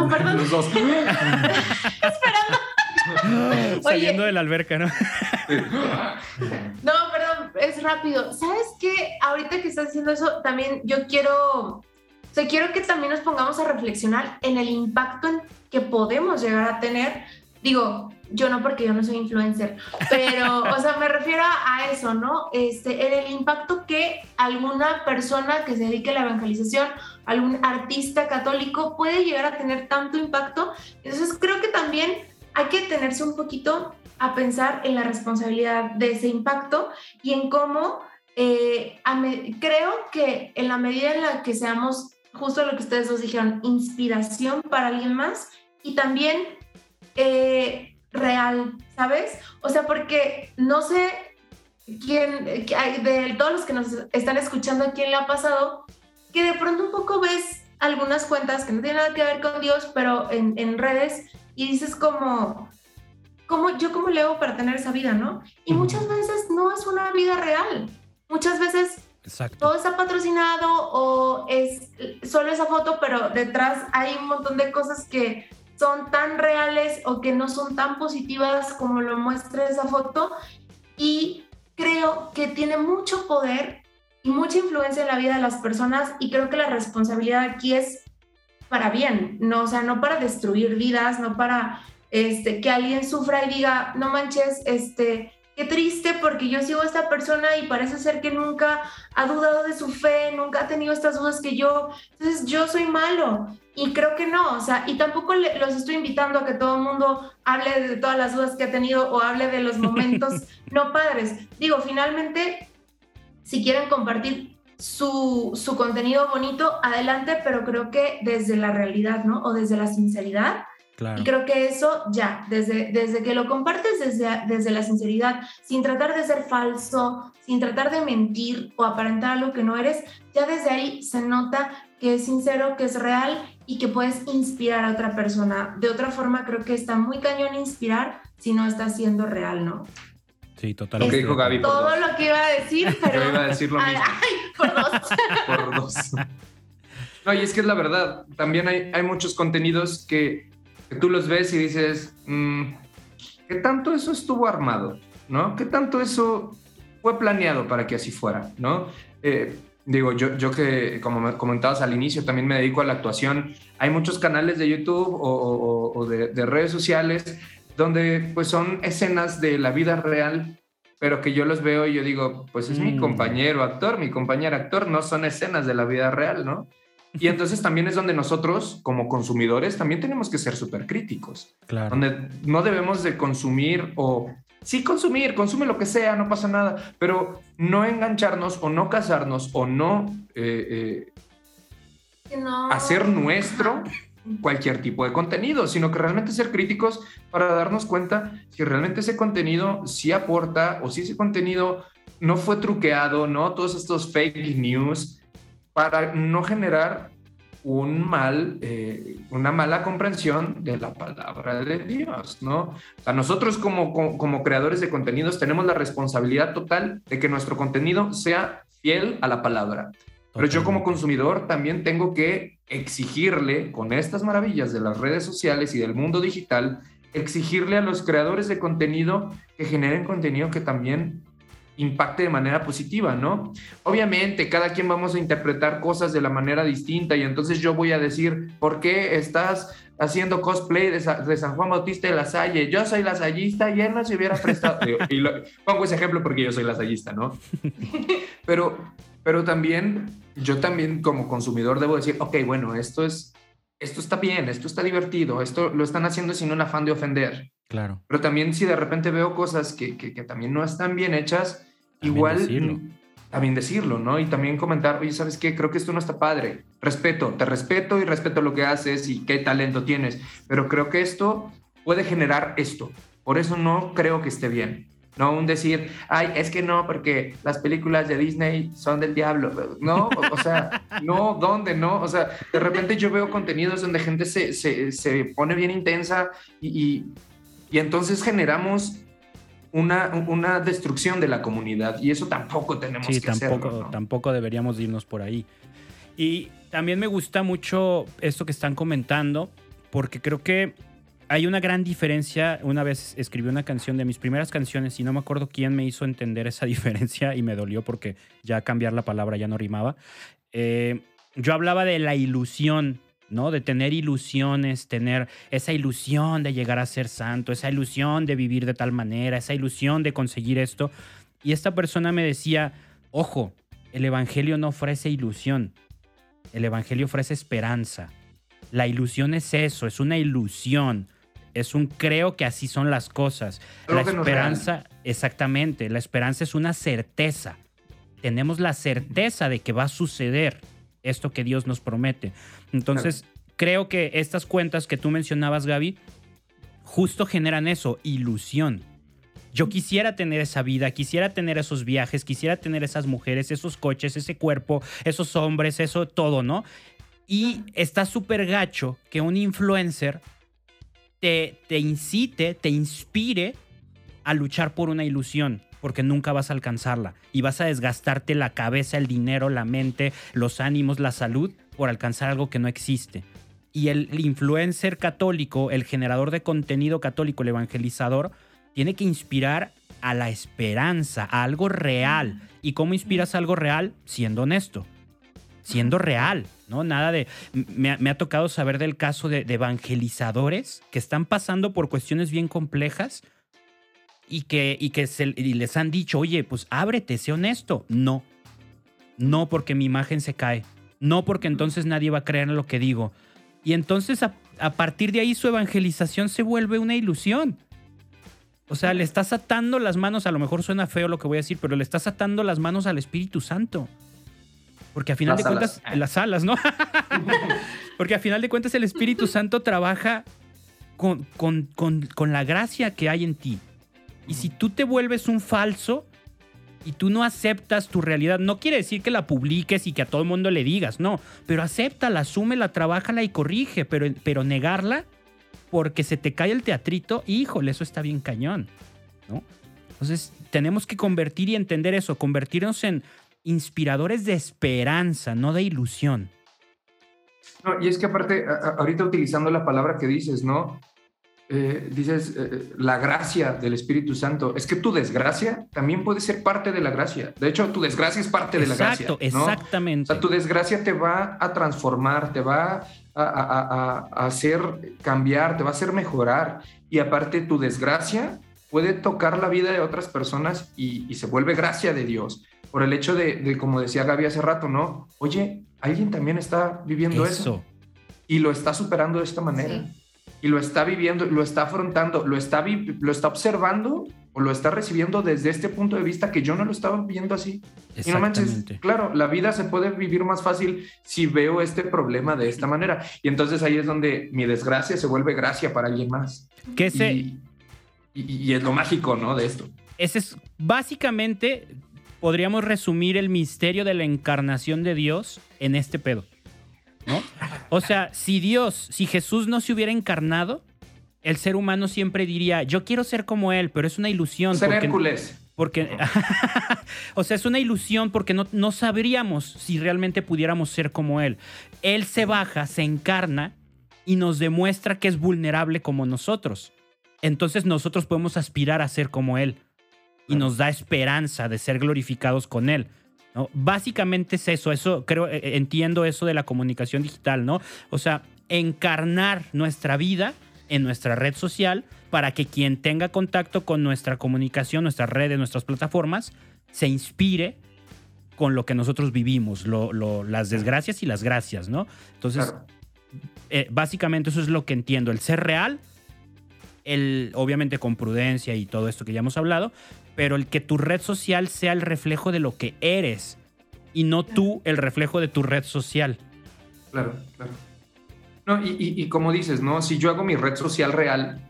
No, perdón. Los dos. Esperando. Saliendo de la alberca, ¿no? no, perdón, es rápido. ¿Sabes qué? Ahorita que estás diciendo eso, también yo quiero, o sea, quiero que también nos pongamos a reflexionar en el impacto que podemos llegar a tener. Digo, yo no porque yo no soy influencer, pero, o sea, me refiero a eso, ¿no? Este, en el impacto que alguna persona que se dedique a la evangelización, algún artista católico puede llegar a tener tanto impacto. Entonces, creo que también hay que tenerse un poquito a pensar en la responsabilidad de ese impacto y en cómo eh, creo que en la medida en la que seamos justo lo que ustedes nos dijeron, inspiración para alguien más y también eh, real, ¿sabes? O sea, porque no sé quién, de todos los que nos están escuchando, quién le ha pasado, que de pronto un poco ves algunas cuentas que no tienen nada que ver con Dios, pero en, en redes, y dices como, ¿cómo, yo cómo le hago para tener esa vida, no? Y muchas veces no es una vida real. Muchas veces todo está patrocinado o es solo esa foto, pero detrás hay un montón de cosas que son tan reales o que no son tan positivas como lo muestra esa foto. Y creo que tiene mucho poder y mucha influencia en la vida de las personas y creo que la responsabilidad aquí es para bien, no, o sea, no para destruir vidas, no para este, que alguien sufra y diga, no manches, este, qué triste porque yo sigo a esta persona y parece ser que nunca ha dudado de su fe, nunca ha tenido estas dudas que yo, entonces yo soy malo. Y creo que no, o sea, y tampoco los estoy invitando a que todo el mundo hable de todas las dudas que ha tenido o hable de los momentos no padres. Digo, finalmente, si quieren compartir su, su contenido bonito, adelante, pero creo que desde la realidad, ¿no? O desde la sinceridad y creo que eso ya, desde, desde que lo compartes desde, desde la sinceridad, sin tratar de ser falso, sin tratar de mentir o aparentar algo que no eres, ya desde ahí se nota que es sincero, que es real y que puedes inspirar a otra persona. De otra forma, creo que está muy cañón inspirar si no está siendo real, ¿no? Sí, totalmente. Lo que dijo Gaby. Todo lo que iba a decir, pero. Yo iba a decir lo mismo. Ay, por dos. por dos. No, y es que es la verdad. También hay, hay muchos contenidos que que tú los ves y dices, mm, ¿qué tanto eso estuvo armado? ¿No? ¿Qué tanto eso fue planeado para que así fuera? ¿No? Eh, digo, yo, yo que, como me comentabas al inicio, también me dedico a la actuación. Hay muchos canales de YouTube o, de, redes sociales donde pues son escenas de la vida real, pero que yo los veo y yo digo, pues es mi mm. compañero actor, mi compañero actor, no son escenas de la vida real, ¿no? Y entonces también es donde nosotros, como consumidores, también tenemos que ser súper críticos. Claro. Donde no debemos de consumir o... Sí, consumir, consume lo que sea, no pasa nada, pero no engancharnos o no casarnos o no, eh, eh, no. hacer nuestro cualquier tipo de contenido, sino que realmente ser críticos para darnos cuenta si realmente ese contenido sí aporta o si ese contenido no fue truqueado, ¿no? Todos estos fake news, para no generar un mal, eh, una mala comprensión de la palabra de Dios, ¿no? O nosotros como, como, creadores de contenidos tenemos la responsabilidad total de que nuestro contenido sea fiel a la palabra. Pero yo como consumidor también tengo que exigirle, con estas maravillas de las redes sociales y del mundo digital, exigirle a los creadores de contenido que generen contenido que también impacte de manera positiva, ¿no? Obviamente, cada quien vamos a interpretar cosas de la manera distinta y entonces yo voy a decir, ¿por qué estás haciendo cosplay de, San Juan Bautista de la Salle? Yo soy lasallista y él no se hubiera prestado. y pongo ese ejemplo porque yo soy lasallista, ¿no? Pero, pero también, yo también como consumidor debo decir, ok, bueno, esto es... Esto está bien, esto está divertido, esto lo están haciendo sin un afán de ofender. Claro. Pero también si de repente veo cosas que, que, que también no están bien hechas, igual decirlo. también decirlo, ¿no? Y también comentar, oye, ¿sabes qué? Creo que esto no está padre. Respeto, te respeto y respeto lo que haces y qué talento tienes, pero creo que esto puede generar esto. Por eso no creo que esté bien. No un decir, ay, es que no, porque las películas de Disney son del diablo. No, o sea, no, ¿dónde? No, o sea, de repente yo veo contenidos donde gente se, se, se pone bien intensa y, y, y entonces generamos una, una destrucción de la comunidad y eso tampoco tenemos que tampoco, hacerlo, tampoco deberíamos irnos por ahí. Y también me gusta mucho esto que están comentando porque creo que hay una gran diferencia. Una vez escribí una canción de mis primeras canciones y no me acuerdo quién me hizo entender esa diferencia y me dolió porque ya cambiar la palabra ya no rimaba. Eh, yo hablaba de la ilusión ¿no? De tener ilusiones, tener esa ilusión de llegar a ser santo, esa ilusión de vivir de tal manera, esa ilusión de conseguir esto. Y esta persona me decía, ojo, el Evangelio no ofrece ilusión, el Evangelio ofrece esperanza. La ilusión es eso, es una ilusión, es un creo que así son las cosas. la esperanza, exactamente, la esperanza es una certeza. Tenemos la certeza de que va a suceder esto que Dios nos promete. Entonces, creo que estas cuentas que tú mencionabas, Gaby, justo generan eso, ilusión. Yo quisiera tener esa vida, quisiera tener esos viajes, quisiera tener esas mujeres, esos coches, ese cuerpo, esos hombres, eso todo, ¿no? Y está súper gacho que un influencer te, te incite, te inspire a luchar por una ilusión, porque nunca vas a alcanzarla y vas a desgastarte la cabeza, el dinero, la mente, los ánimos, la salud por alcanzar algo que no existe. Y el influencer católico, el generador de contenido católico, el evangelizador, tiene que inspirar a la esperanza, a algo real. ¿Y cómo inspiras algo real? Siendo honesto, siendo real, ¿no? Nada de... Me, ha tocado saber del caso de, evangelizadores que están pasando por cuestiones bien complejas y que, y que les han dicho, oye, pues ábrete, sé honesto. No, no porque mi imagen se cae, no porque entonces nadie va a creer en lo que digo. Y entonces a, a partir de ahí su evangelización se vuelve una ilusión. O sea, le estás atando las manos, a lo mejor suena feo lo que voy a decir, pero le estás atando las manos al Espíritu Santo. Porque a final de cuentas, las alas, ¿no? Porque a final de cuentas el Espíritu Santo trabaja con, con, la gracia que hay en ti. Y si tú te vuelves un falso y tú no aceptas tu realidad, no quiere decir que la publiques y que a todo el mundo le digas, no, pero acéptala, asúmela, trabájala y corrige, pero, pero negarla porque se te cae el teatrito, híjole, eso está bien cañón, ¿no? Entonces, tenemos que convertir y entender eso, convertirnos en inspiradores de esperanza, no de ilusión. No, y es que aparte, ahorita utilizando la palabra que dices, ¿no? Eh, dices eh, la gracia del Espíritu Santo. Es que tu desgracia también puede ser parte de la gracia. De hecho, tu desgracia es parte de la gracia. Exacto, exactamente. O sea, tu desgracia te va a transformar, te va a, hacer cambiar, te va a hacer mejorar. Y aparte tu desgracia puede tocar la vida de otras personas y, se vuelve gracia de Dios. Por el hecho de, como decía Gaby hace rato, ¿no? Oye, alguien también está viviendo eso. y lo está superando de esta manera. Y lo está viviendo, lo está afrontando, lo está, lo está observando o lo está recibiendo desde este punto de vista que yo no lo estaba viendo así. Y no manches, claro, la vida se puede vivir más fácil si veo este problema de esta manera. Y entonces ahí es donde mi desgracia se vuelve gracia para alguien más. Que y, y, es lo mágico, ¿no? De esto. Ese es básicamente, podríamos resumir el misterio de la encarnación de Dios en este pedo. ¿No? O sea, si Dios, si Jesús no se hubiera encarnado, el ser humano siempre diría, yo quiero ser como él, pero es una ilusión. Ser porque, Hércules. Porque, o sea, es una ilusión porque no, no sabríamos si realmente pudiéramos ser como él. Él se baja, se encarna y nos demuestra que es vulnerable como nosotros. Entonces nosotros podemos aspirar a ser como él y nos da esperanza de ser glorificados con él. ¿No? Básicamente es eso, eso creo, eh, eh, entiendo eso de la comunicación digital, ¿no? O sea, encarnar nuestra vida en nuestra red social para que quien tenga contacto con nuestra comunicación, nuestras redes, nuestras plataformas, se inspire con lo que nosotros vivimos, las desgracias y las gracias, ¿no? Entonces, eh, básicamente eso es lo que entiendo, el ser real, el, obviamente con prudencia y todo esto que ya hemos hablado, pero el que tu red social sea el reflejo de lo que eres y no tú el reflejo de tu red social. Claro, claro y, como dices, ¿no? Si yo hago mi red social real,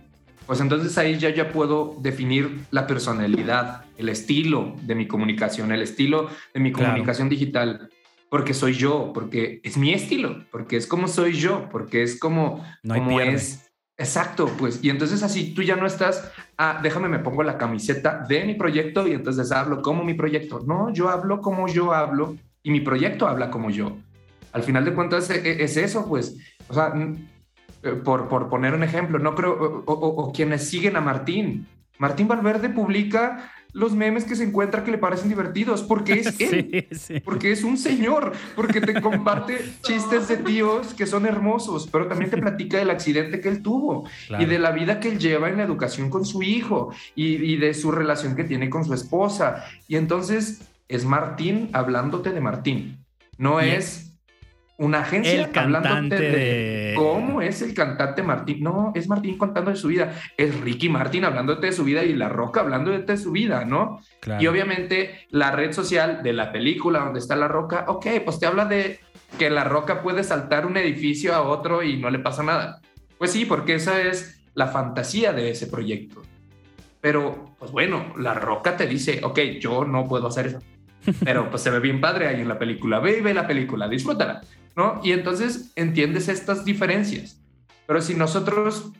pues entonces ahí ya, ya puedo definir la personalidad, el estilo de mi comunicación, el estilo de mi comunicación digital, porque soy yo, porque es mi estilo, porque es como soy yo, porque es como, como es. Exacto, pues, y entonces así tú ya no estás, ah, déjame, me pongo la camiseta de mi proyecto y entonces hablo como mi proyecto. No, yo hablo como yo hablo y mi proyecto habla como yo. Al final de cuentas e, e, es eso, pues, o sea, eh, por, por poner un ejemplo, no creo, o, quienes siguen a Martín. Martín Valverde publica los memes que se encuentra que le parecen divertidos, porque es él, porque es un señor, porque te comparte chistes de tíos que son hermosos, pero también te platica del accidente que él tuvo y de la vida que él lleva en la educación con su hijo y, de su relación que tiene con su esposa. Y entonces es Martín hablándote de Martín, no es una agencia el cantante de, cómo es el cantante Martín. No, es Martín contando de su vida. Es Ricky Martín hablándote de su vida y La Roca hablando de su vida, ¿no? Y obviamente la red social de la película donde está La Roca, ok, pues te habla de que La Roca puede saltar un edificio a otro y no le pasa nada. Pues sí, porque esa es la fantasía de ese proyecto. Pero, pues bueno, la roca te dice, ok, yo no puedo hacer eso. Pero pues se ve bien padre ahí en la película. Ve y ve la película, disfrútala, ¿no? Y entonces entiendes estas diferencias. Pero si nosotros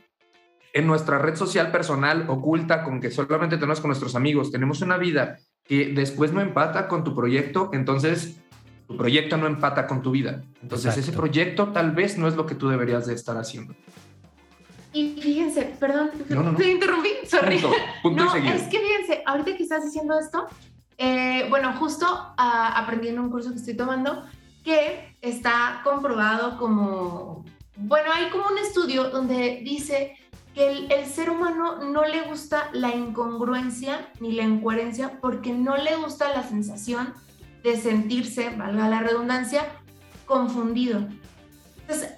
en nuestra red social personal oculta con que solamente tenemos con nuestros amigos, tenemos una vida que después no empata con tu proyecto, entonces tu proyecto no empata con tu vida. Entonces ese proyecto tal vez no es lo que tú deberías de estar haciendo. Y fíjense, perdón, te interrumpí, sorry. no, es que fíjense, ahorita que estás diciendo esto, eh, bueno, justo uh, aprendí en un curso que estoy tomando que está comprobado como, bueno, hay como un estudio donde dice que el, ser humano no le gusta la incongruencia ni la incoherencia porque no le gusta la sensación de sentirse, valga la redundancia, confundido. Entonces,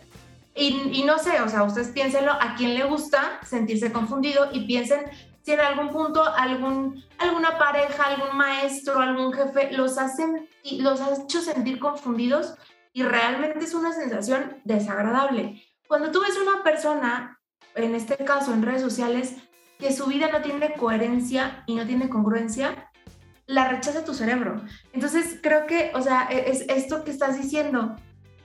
y, no sé, o sea, ustedes piénsenlo, a quién le gusta sentirse confundido y piensen si en algún punto algún, alguna pareja, algún maestro, algún jefe los, hacen, los ha hecho sentir confundidos y realmente es una sensación desagradable. Cuando tú ves una persona en este caso en redes sociales, que su vida no tiene coherencia y no tiene congruencia, la rechaza tu cerebro. Entonces creo que, o sea, e, es esto que estás diciendo,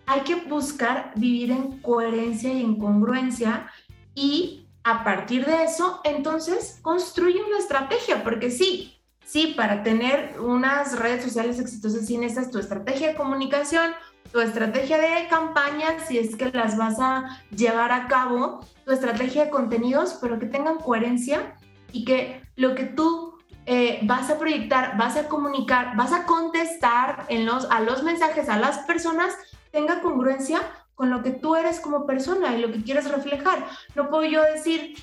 hay que buscar vivir en coherencia y en congruencia y a partir de eso, entonces construye una estrategia, porque sí, sí, para tener unas redes sociales exitosas, sí necesitas tu estrategia de comunicación, tu estrategia de campaña, si es que las vas a llevar a cabo, tu estrategia de contenidos, pero que tengan coherencia y que lo que tú eh, vas a proyectar, vas a comunicar, vas a contestar en los, a los mensajes, a las personas, tenga congruencia con lo que tú eres como persona y lo que quieres reflejar. No puedo yo decir,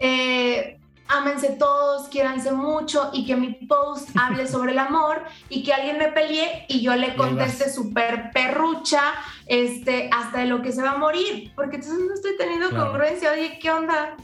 eh, ámense todos, quiéranse mucho y que mi post hable sobre el amor y que alguien me pelee y yo le conteste súper perrucha este, hasta de lo que se va a morir, porque entonces no estoy teniendo congruencia, oye, ¿qué onda?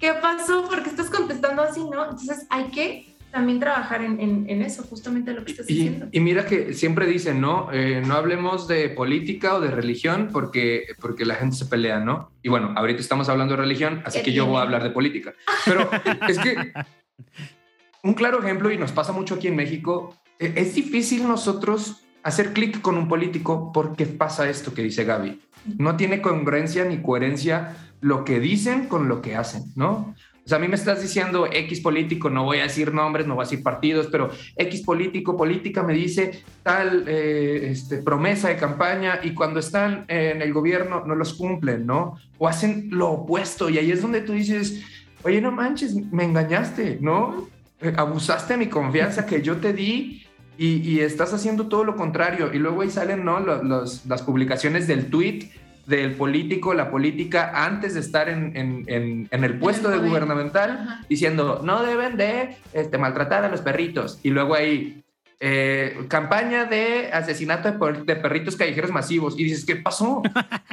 ¿Qué pasó? ¿Por qué estás contestando así, no? Entonces hay que también trabajar en, en, eso, justamente lo que estás diciendo. Y mira que siempre dicen, ¿no? Eh, no hablemos de política o de religión porque, porque la gente se pelea, ¿no? Y bueno, ahorita estamos hablando de religión, así que yo voy a hablar de política. Pero es que un claro ejemplo, y nos pasa mucho aquí en México, e, es difícil nosotros hacer clic con un político porque pasa esto que dice Gaby. No tiene congruencia ni coherencia lo que dicen con lo que hacen, ¿no? A mí me estás diciendo X político, no voy a decir nombres, no voy a decir partidos, pero X político, política me dice tal eh, este, promesa de campaña y cuando están en el gobierno no los cumplen, ¿no? O hacen lo opuesto y ahí es donde tú dices, oye, no manches, me engañaste, ¿no? Eh, abusaste de mi confianza que yo te di y, estás haciendo todo lo contrario. Y luego ahí salen, ¿no? las publicaciones del tweet del político, la política, antes de estar en, en, en, el puesto de gubernamental, diciendo, no deben de este, maltratar a los perritos. Y luego hay eh, campaña de asesinato de, perritos callejeros masivos. Y dices, ¿qué pasó?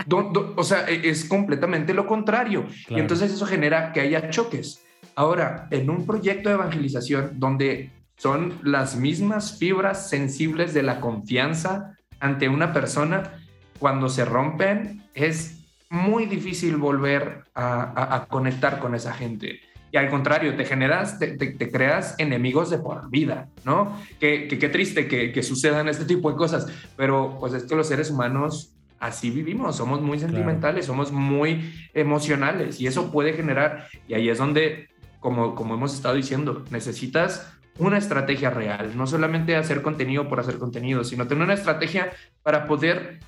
o sea, e, es completamente lo contrario. Y entonces eso genera que haya choques. Ahora, en un proyecto de evangelización donde son las mismas fibras sensibles de la confianza ante una persona, cuando se rompen es muy difícil volver a, conectar con esa gente. Y al contrario, te generas, te, creas enemigos de por vida, ¿no? Qué, qué, triste que, que, sucedan este tipo de cosas, pero pues es que los seres humanos así vivimos, somos muy sentimentales, somos muy emocionales. Y eso puede generar, y ahí es donde, como, como hemos estado diciendo, necesitas una estrategia real, no solamente hacer contenido por hacer contenido, sino tener una estrategia para poder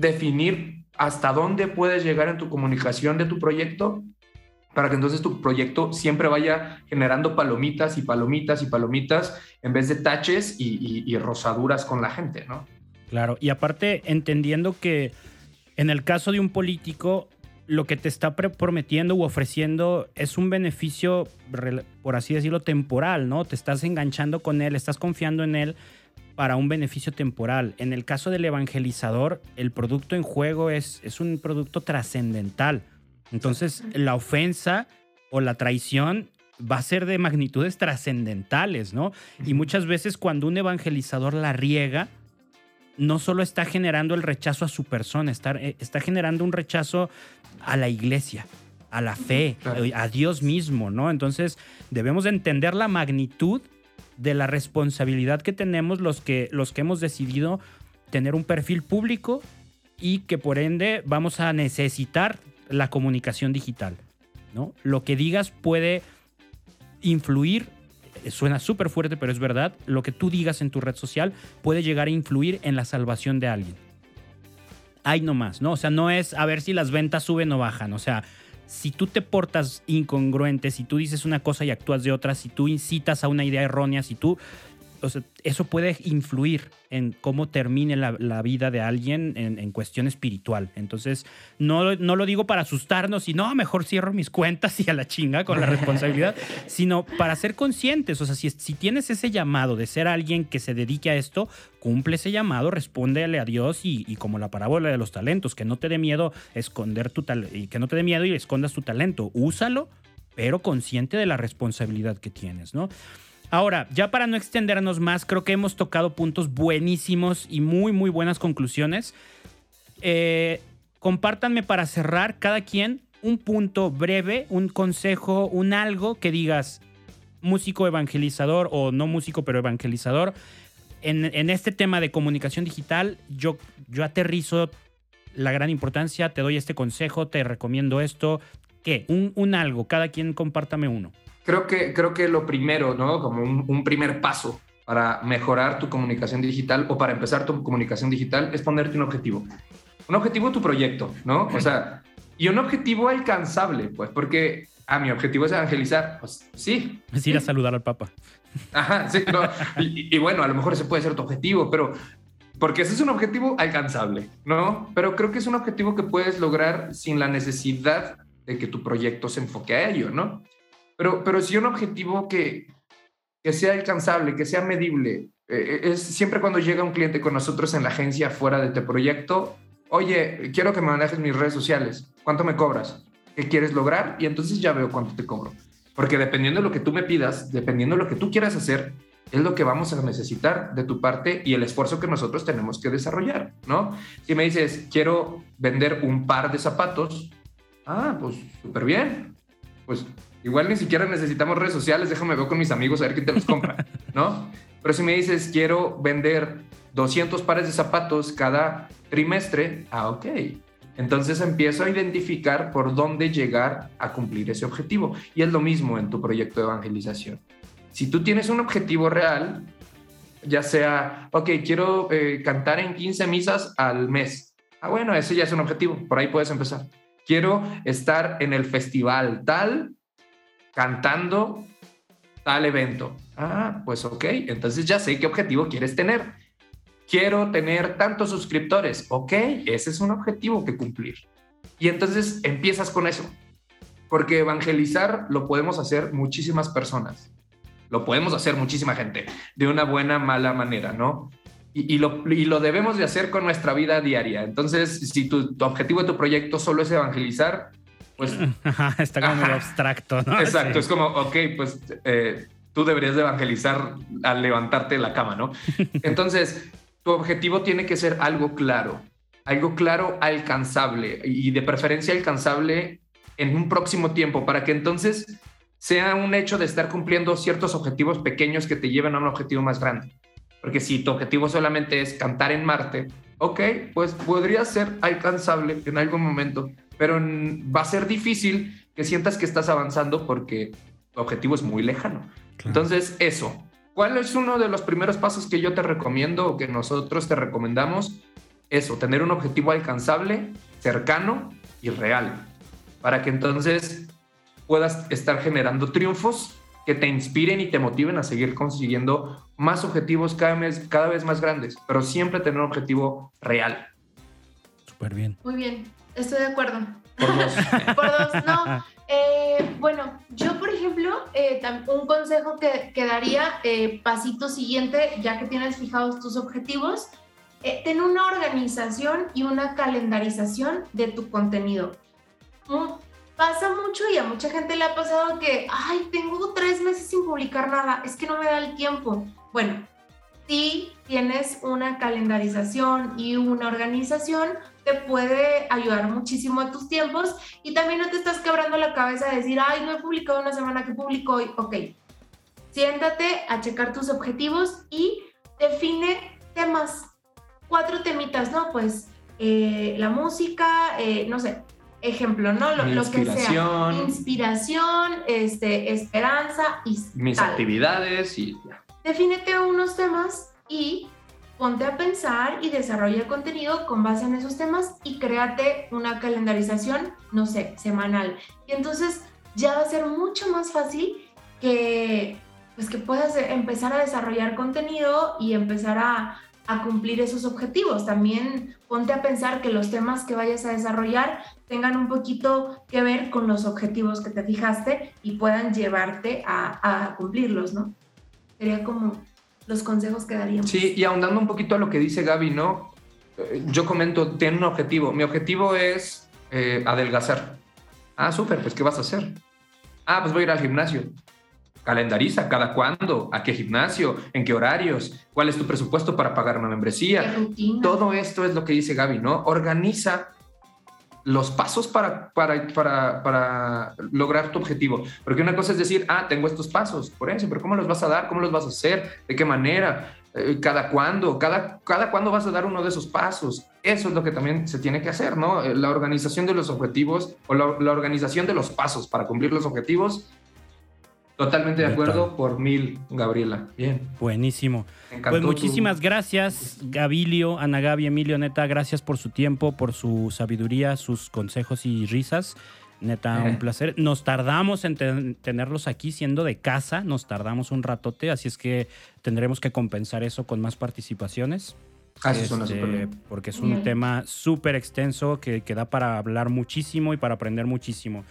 definir hasta dónde puedes llegar en tu comunicación de tu proyecto para que entonces tu proyecto siempre vaya generando palomitas y palomitas y palomitas en vez de taches y, rosaduras con la gente, ¿no? Claro, y aparte entendiendo que en el caso de un político, lo que te está prometiendo u ofreciendo es un beneficio, por así decirlo, temporal, ¿no? Te estás enganchando con él, estás confiando en él para un beneficio temporal. En el caso del evangelizador, el producto en juego es, es un producto trascendental. Entonces, la ofensa o la traición va a ser de magnitudes trascendentales, ¿no? Y muchas veces cuando un evangelizador la riega, no solo está generando el rechazo a su persona, está, eh, está generando un rechazo a la iglesia. a la fe, a Dios mismo, ¿no? Entonces debemos entender la magnitud de la responsabilidad que tenemos los que, los que hemos decidido tener un perfil público y que por ende vamos a necesitar la comunicación digital, ¿no? Lo que digas puede influir suena súper fuerte, pero es verdad, lo que tú digas en tu red social puede llegar a influir en la salvación de alguien. Hay no más, ¿no? O sea, no es a ver si las ventas suben o bajan, o sea, si tú te portas incongruente, si tú dices una cosa y actúas de otra, si tú incitas a una idea errónea, si tú eso puede influir en cómo termine la, vida de alguien en, cuestión espiritual. Entonces, no, no lo digo para asustarnos y no, mejor cierro mis cuentas y a la chinga con la responsabilidad, sino para ser conscientes. O sea, si, si tienes ese llamado de ser alguien que se dedique a esto, cumple ese llamado, respóndele a Dios y, y como la parábola de los talentos, que no te dé miedo esconder tu talento, y que no te dé miedo y escondas tu talento. Úsalo, pero consciente de la responsabilidad que tienes, ¿no? Ahora, ya para no extendernos más, creo que hemos tocado puntos buenísimos y muy, muy buenas conclusiones. Eh, compártanme para cerrar cada quien un punto breve, un consejo, un algo que digas músico evangelizador o no músico pero evangelizador. En, este tema de comunicación digital, yo, yo aterrizo la gran importancia, te doy este consejo, te recomiendo esto. ¿Qué? Un, un algo, cada quien compártame uno creo que, creo que lo primero, ¿no? Como un, primer paso para mejorar tu comunicación digital o para empezar tu comunicación digital es ponerte un objetivo. Un objetivo tu proyecto, ¿no? O sea, y un objetivo alcanzable, pues, porque, ah, mi objetivo es evangelizar, pues sí. Es ir a saludar al Papa. Ajá, sí, y, y, bueno, a lo mejor ese puede ser tu objetivo, pero porque ese es un objetivo alcanzable, ¿no? Pero creo que es un objetivo que puedes lograr sin la necesidad de que tu proyecto se enfoque a ello, ¿no? Pero, pero sí un objetivo que, que sea alcanzable, que sea medible. Eh, es siempre cuando llega un cliente con nosotros en la agencia fuera de este proyecto, oye, quiero que me manejes mis redes sociales, ¿cuánto me cobras? ¿Qué quieres lograr? Y entonces ya veo cuánto te cobro. Porque dependiendo de lo que tú me pidas, dependiendo de lo que tú quieras hacer, es lo que vamos a necesitar de tu parte y el esfuerzo que nosotros tenemos que desarrollar, ¿no? Si me dices, quiero vender un par de zapatos, ah, pues súper bien. Pues Igual ni siquiera necesitamos redes sociales, déjame ver con mis amigos a ver quién te los compra, ¿no? Pero si me dices, quiero vender 200 pares de zapatos cada trimestre, ah, ok. Entonces empiezo a identificar por dónde llegar a cumplir ese objetivo. Y es lo mismo en tu proyecto de evangelización. Si tú tienes un objetivo real, ya sea, ok, quiero eh, cantar en 15 misas al mes. Ah, bueno, ese ya es un objetivo, por ahí puedes empezar. Quiero estar en el festival tal cantando tal evento. Ah, pues ok, entonces ya sé qué objetivo quieres tener. Quiero tener tantos suscriptores. Ok, ese es un objetivo que cumplir. Y entonces empiezas con eso. Porque evangelizar lo podemos hacer muchísimas personas. Lo podemos hacer muchísima gente de una buena, mala manera, ¿no? Y, lo, y lo, debemos de hacer con nuestra vida diaria. Entonces, si tu, tu objetivo de tu proyecto solo es evangelizar, pues... Está como muy abstracto, ¿no? Exacto, es como, ok, pues eh, tú deberías de evangelizar al levantarte de la cama, ¿no? Entonces, tu objetivo tiene que ser algo claro, algo claro, alcanzable y de preferencia alcanzable en un próximo tiempo para que entonces sea un hecho de estar cumpliendo ciertos objetivos pequeños que te lleven a un objetivo más grande. Porque si tu objetivo solamente es cantar en Marte, ok, pues podría ser alcanzable en algún momento, pero va a ser difícil que sientas que estás avanzando porque tu objetivo es muy lejano. Entonces, eso. ¿Cuál es uno de los primeros pasos que yo te recomiendo o que nosotros te recomendamos? Eso, tener un objetivo alcanzable, cercano y real, para que entonces puedas estar generando triunfos que te inspiren y te motiven a seguir consiguiendo más objetivos cada vez, cada vez más grandes, pero siempre tener un objetivo real. Súper bien. Muy bien. Estoy de acuerdo. Por dos. por dos, no. Eh, bueno, yo por ejemplo, eh, un consejo que, que daría, eh, pasito siguiente, ya que tienes fijados tus objetivos, ten una organización y una calendarización de tu contenido. Mm, pasa mucho y a mucha gente le ha pasado que, ay, tengo tres meses sin publicar nada, es que no me da el tiempo. Bueno, si tienes una calendarización y una organización, te puede ayudar muchísimo a tus tiempos y también no te estás quebrando la cabeza de decir, ay, no he publicado una semana que publico hoy. Ok, siéntate a checar tus objetivos y define temas, cuatro temitas, ¿no? Pues eh, la música, eh, no sé, ejemplo, ¿no? Lo, que sea. Inspiración, este, esperanza y mis actividades y Defínete unos temas y ponte a pensar y desarrolla contenido con base en esos temas y créate una calendarización, no sé, semanal. Y entonces ya va a ser mucho más fácil que pues que puedas empezar a desarrollar contenido y empezar a, a cumplir esos objetivos. También ponte a pensar que los temas que vayas a desarrollar tengan un poquito que ver con los objetivos que te fijaste y puedan llevarte a, a cumplirlos, ¿no? Sería como los consejos que daríamos. Sí, y ahondando un poquito a lo que dice Gaby, ¿no? Eh, yo comento, tiene un objetivo. Mi objetivo es eh, adelgazar. Ah, súper, pues ¿qué vas a hacer? Ah, pues voy a ir al gimnasio. Calendariza, cada cuándo, a qué gimnasio, en qué horarios, cuál es tu presupuesto para pagar una membresía. Todo esto es lo que dice Gaby, ¿no? Organiza los pasos para, para, para, para, lograr tu objetivo. Porque una cosa es decir, ah, tengo estos pasos, por eso, pero ¿cómo los vas a dar? ¿Cómo los vas a hacer? ¿De qué manera? Eh, ¿Cada cuándo? ¿Cada, ¿Cada cuándo vas a dar uno de esos pasos? Eso es lo que también se tiene que hacer, ¿no? Eh, la organización de los objetivos o la, la organización de los pasos para cumplir los objetivos Totalmente de acuerdo por mil, Gabriela. Bien. Buenísimo. Pues muchísimas gracias, Gabilio, Ana Gaby, Emilio, neta, gracias por su tiempo, por su sabiduría, sus consejos y risas. Neta, un placer. Nos tardamos en tenerlos aquí siendo de casa, nos tardamos un ratote, así es que tendremos que compensar eso con más participaciones. Ah, este, porque es un tema súper extenso que, que da para hablar muchísimo y para aprender muchísimo.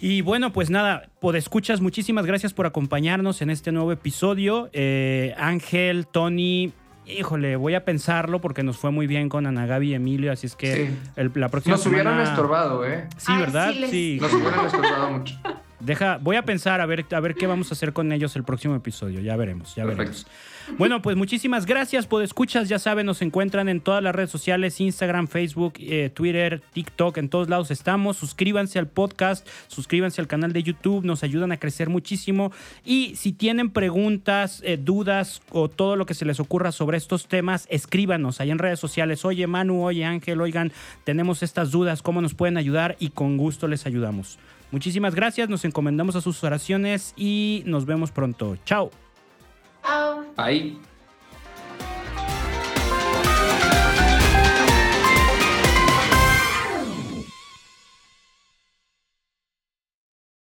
Y bueno, pues nada, escuchas, muchísimas gracias por acompañarnos en este nuevo episodio. Eh, Ángel, Tony, híjole, voy a pensarlo porque nos fue muy bien con Ana Gaby y Emilio, así es que la próxima Nos hubieran estorbado, ¿eh? Sí, ¿verdad? Sí, Nos hubieran estorbado mucho. Deja, voy a pensar a ver, a ver qué vamos a hacer con ellos el próximo episodio. Ya veremos, ya veremos. Bueno, pues muchísimas gracias por escuchas. Ya saben, nos encuentran en todas las redes sociales: Instagram, Facebook, eh, Twitter, TikTok. En todos lados estamos. Suscríbanse al podcast, suscríbanse al canal de YouTube. Nos ayudan a crecer muchísimo. Y si tienen preguntas, eh, dudas o todo lo que se les ocurra sobre estos temas, escríbanos ahí en redes sociales. Oye, Manu, oye, Ángel, oigan, tenemos estas dudas, ¿cómo nos pueden ayudar? Y con gusto les ayudamos. Muchísimas gracias, nos encomendamos a sus oraciones y nos vemos pronto. Chao. Chao. Bye.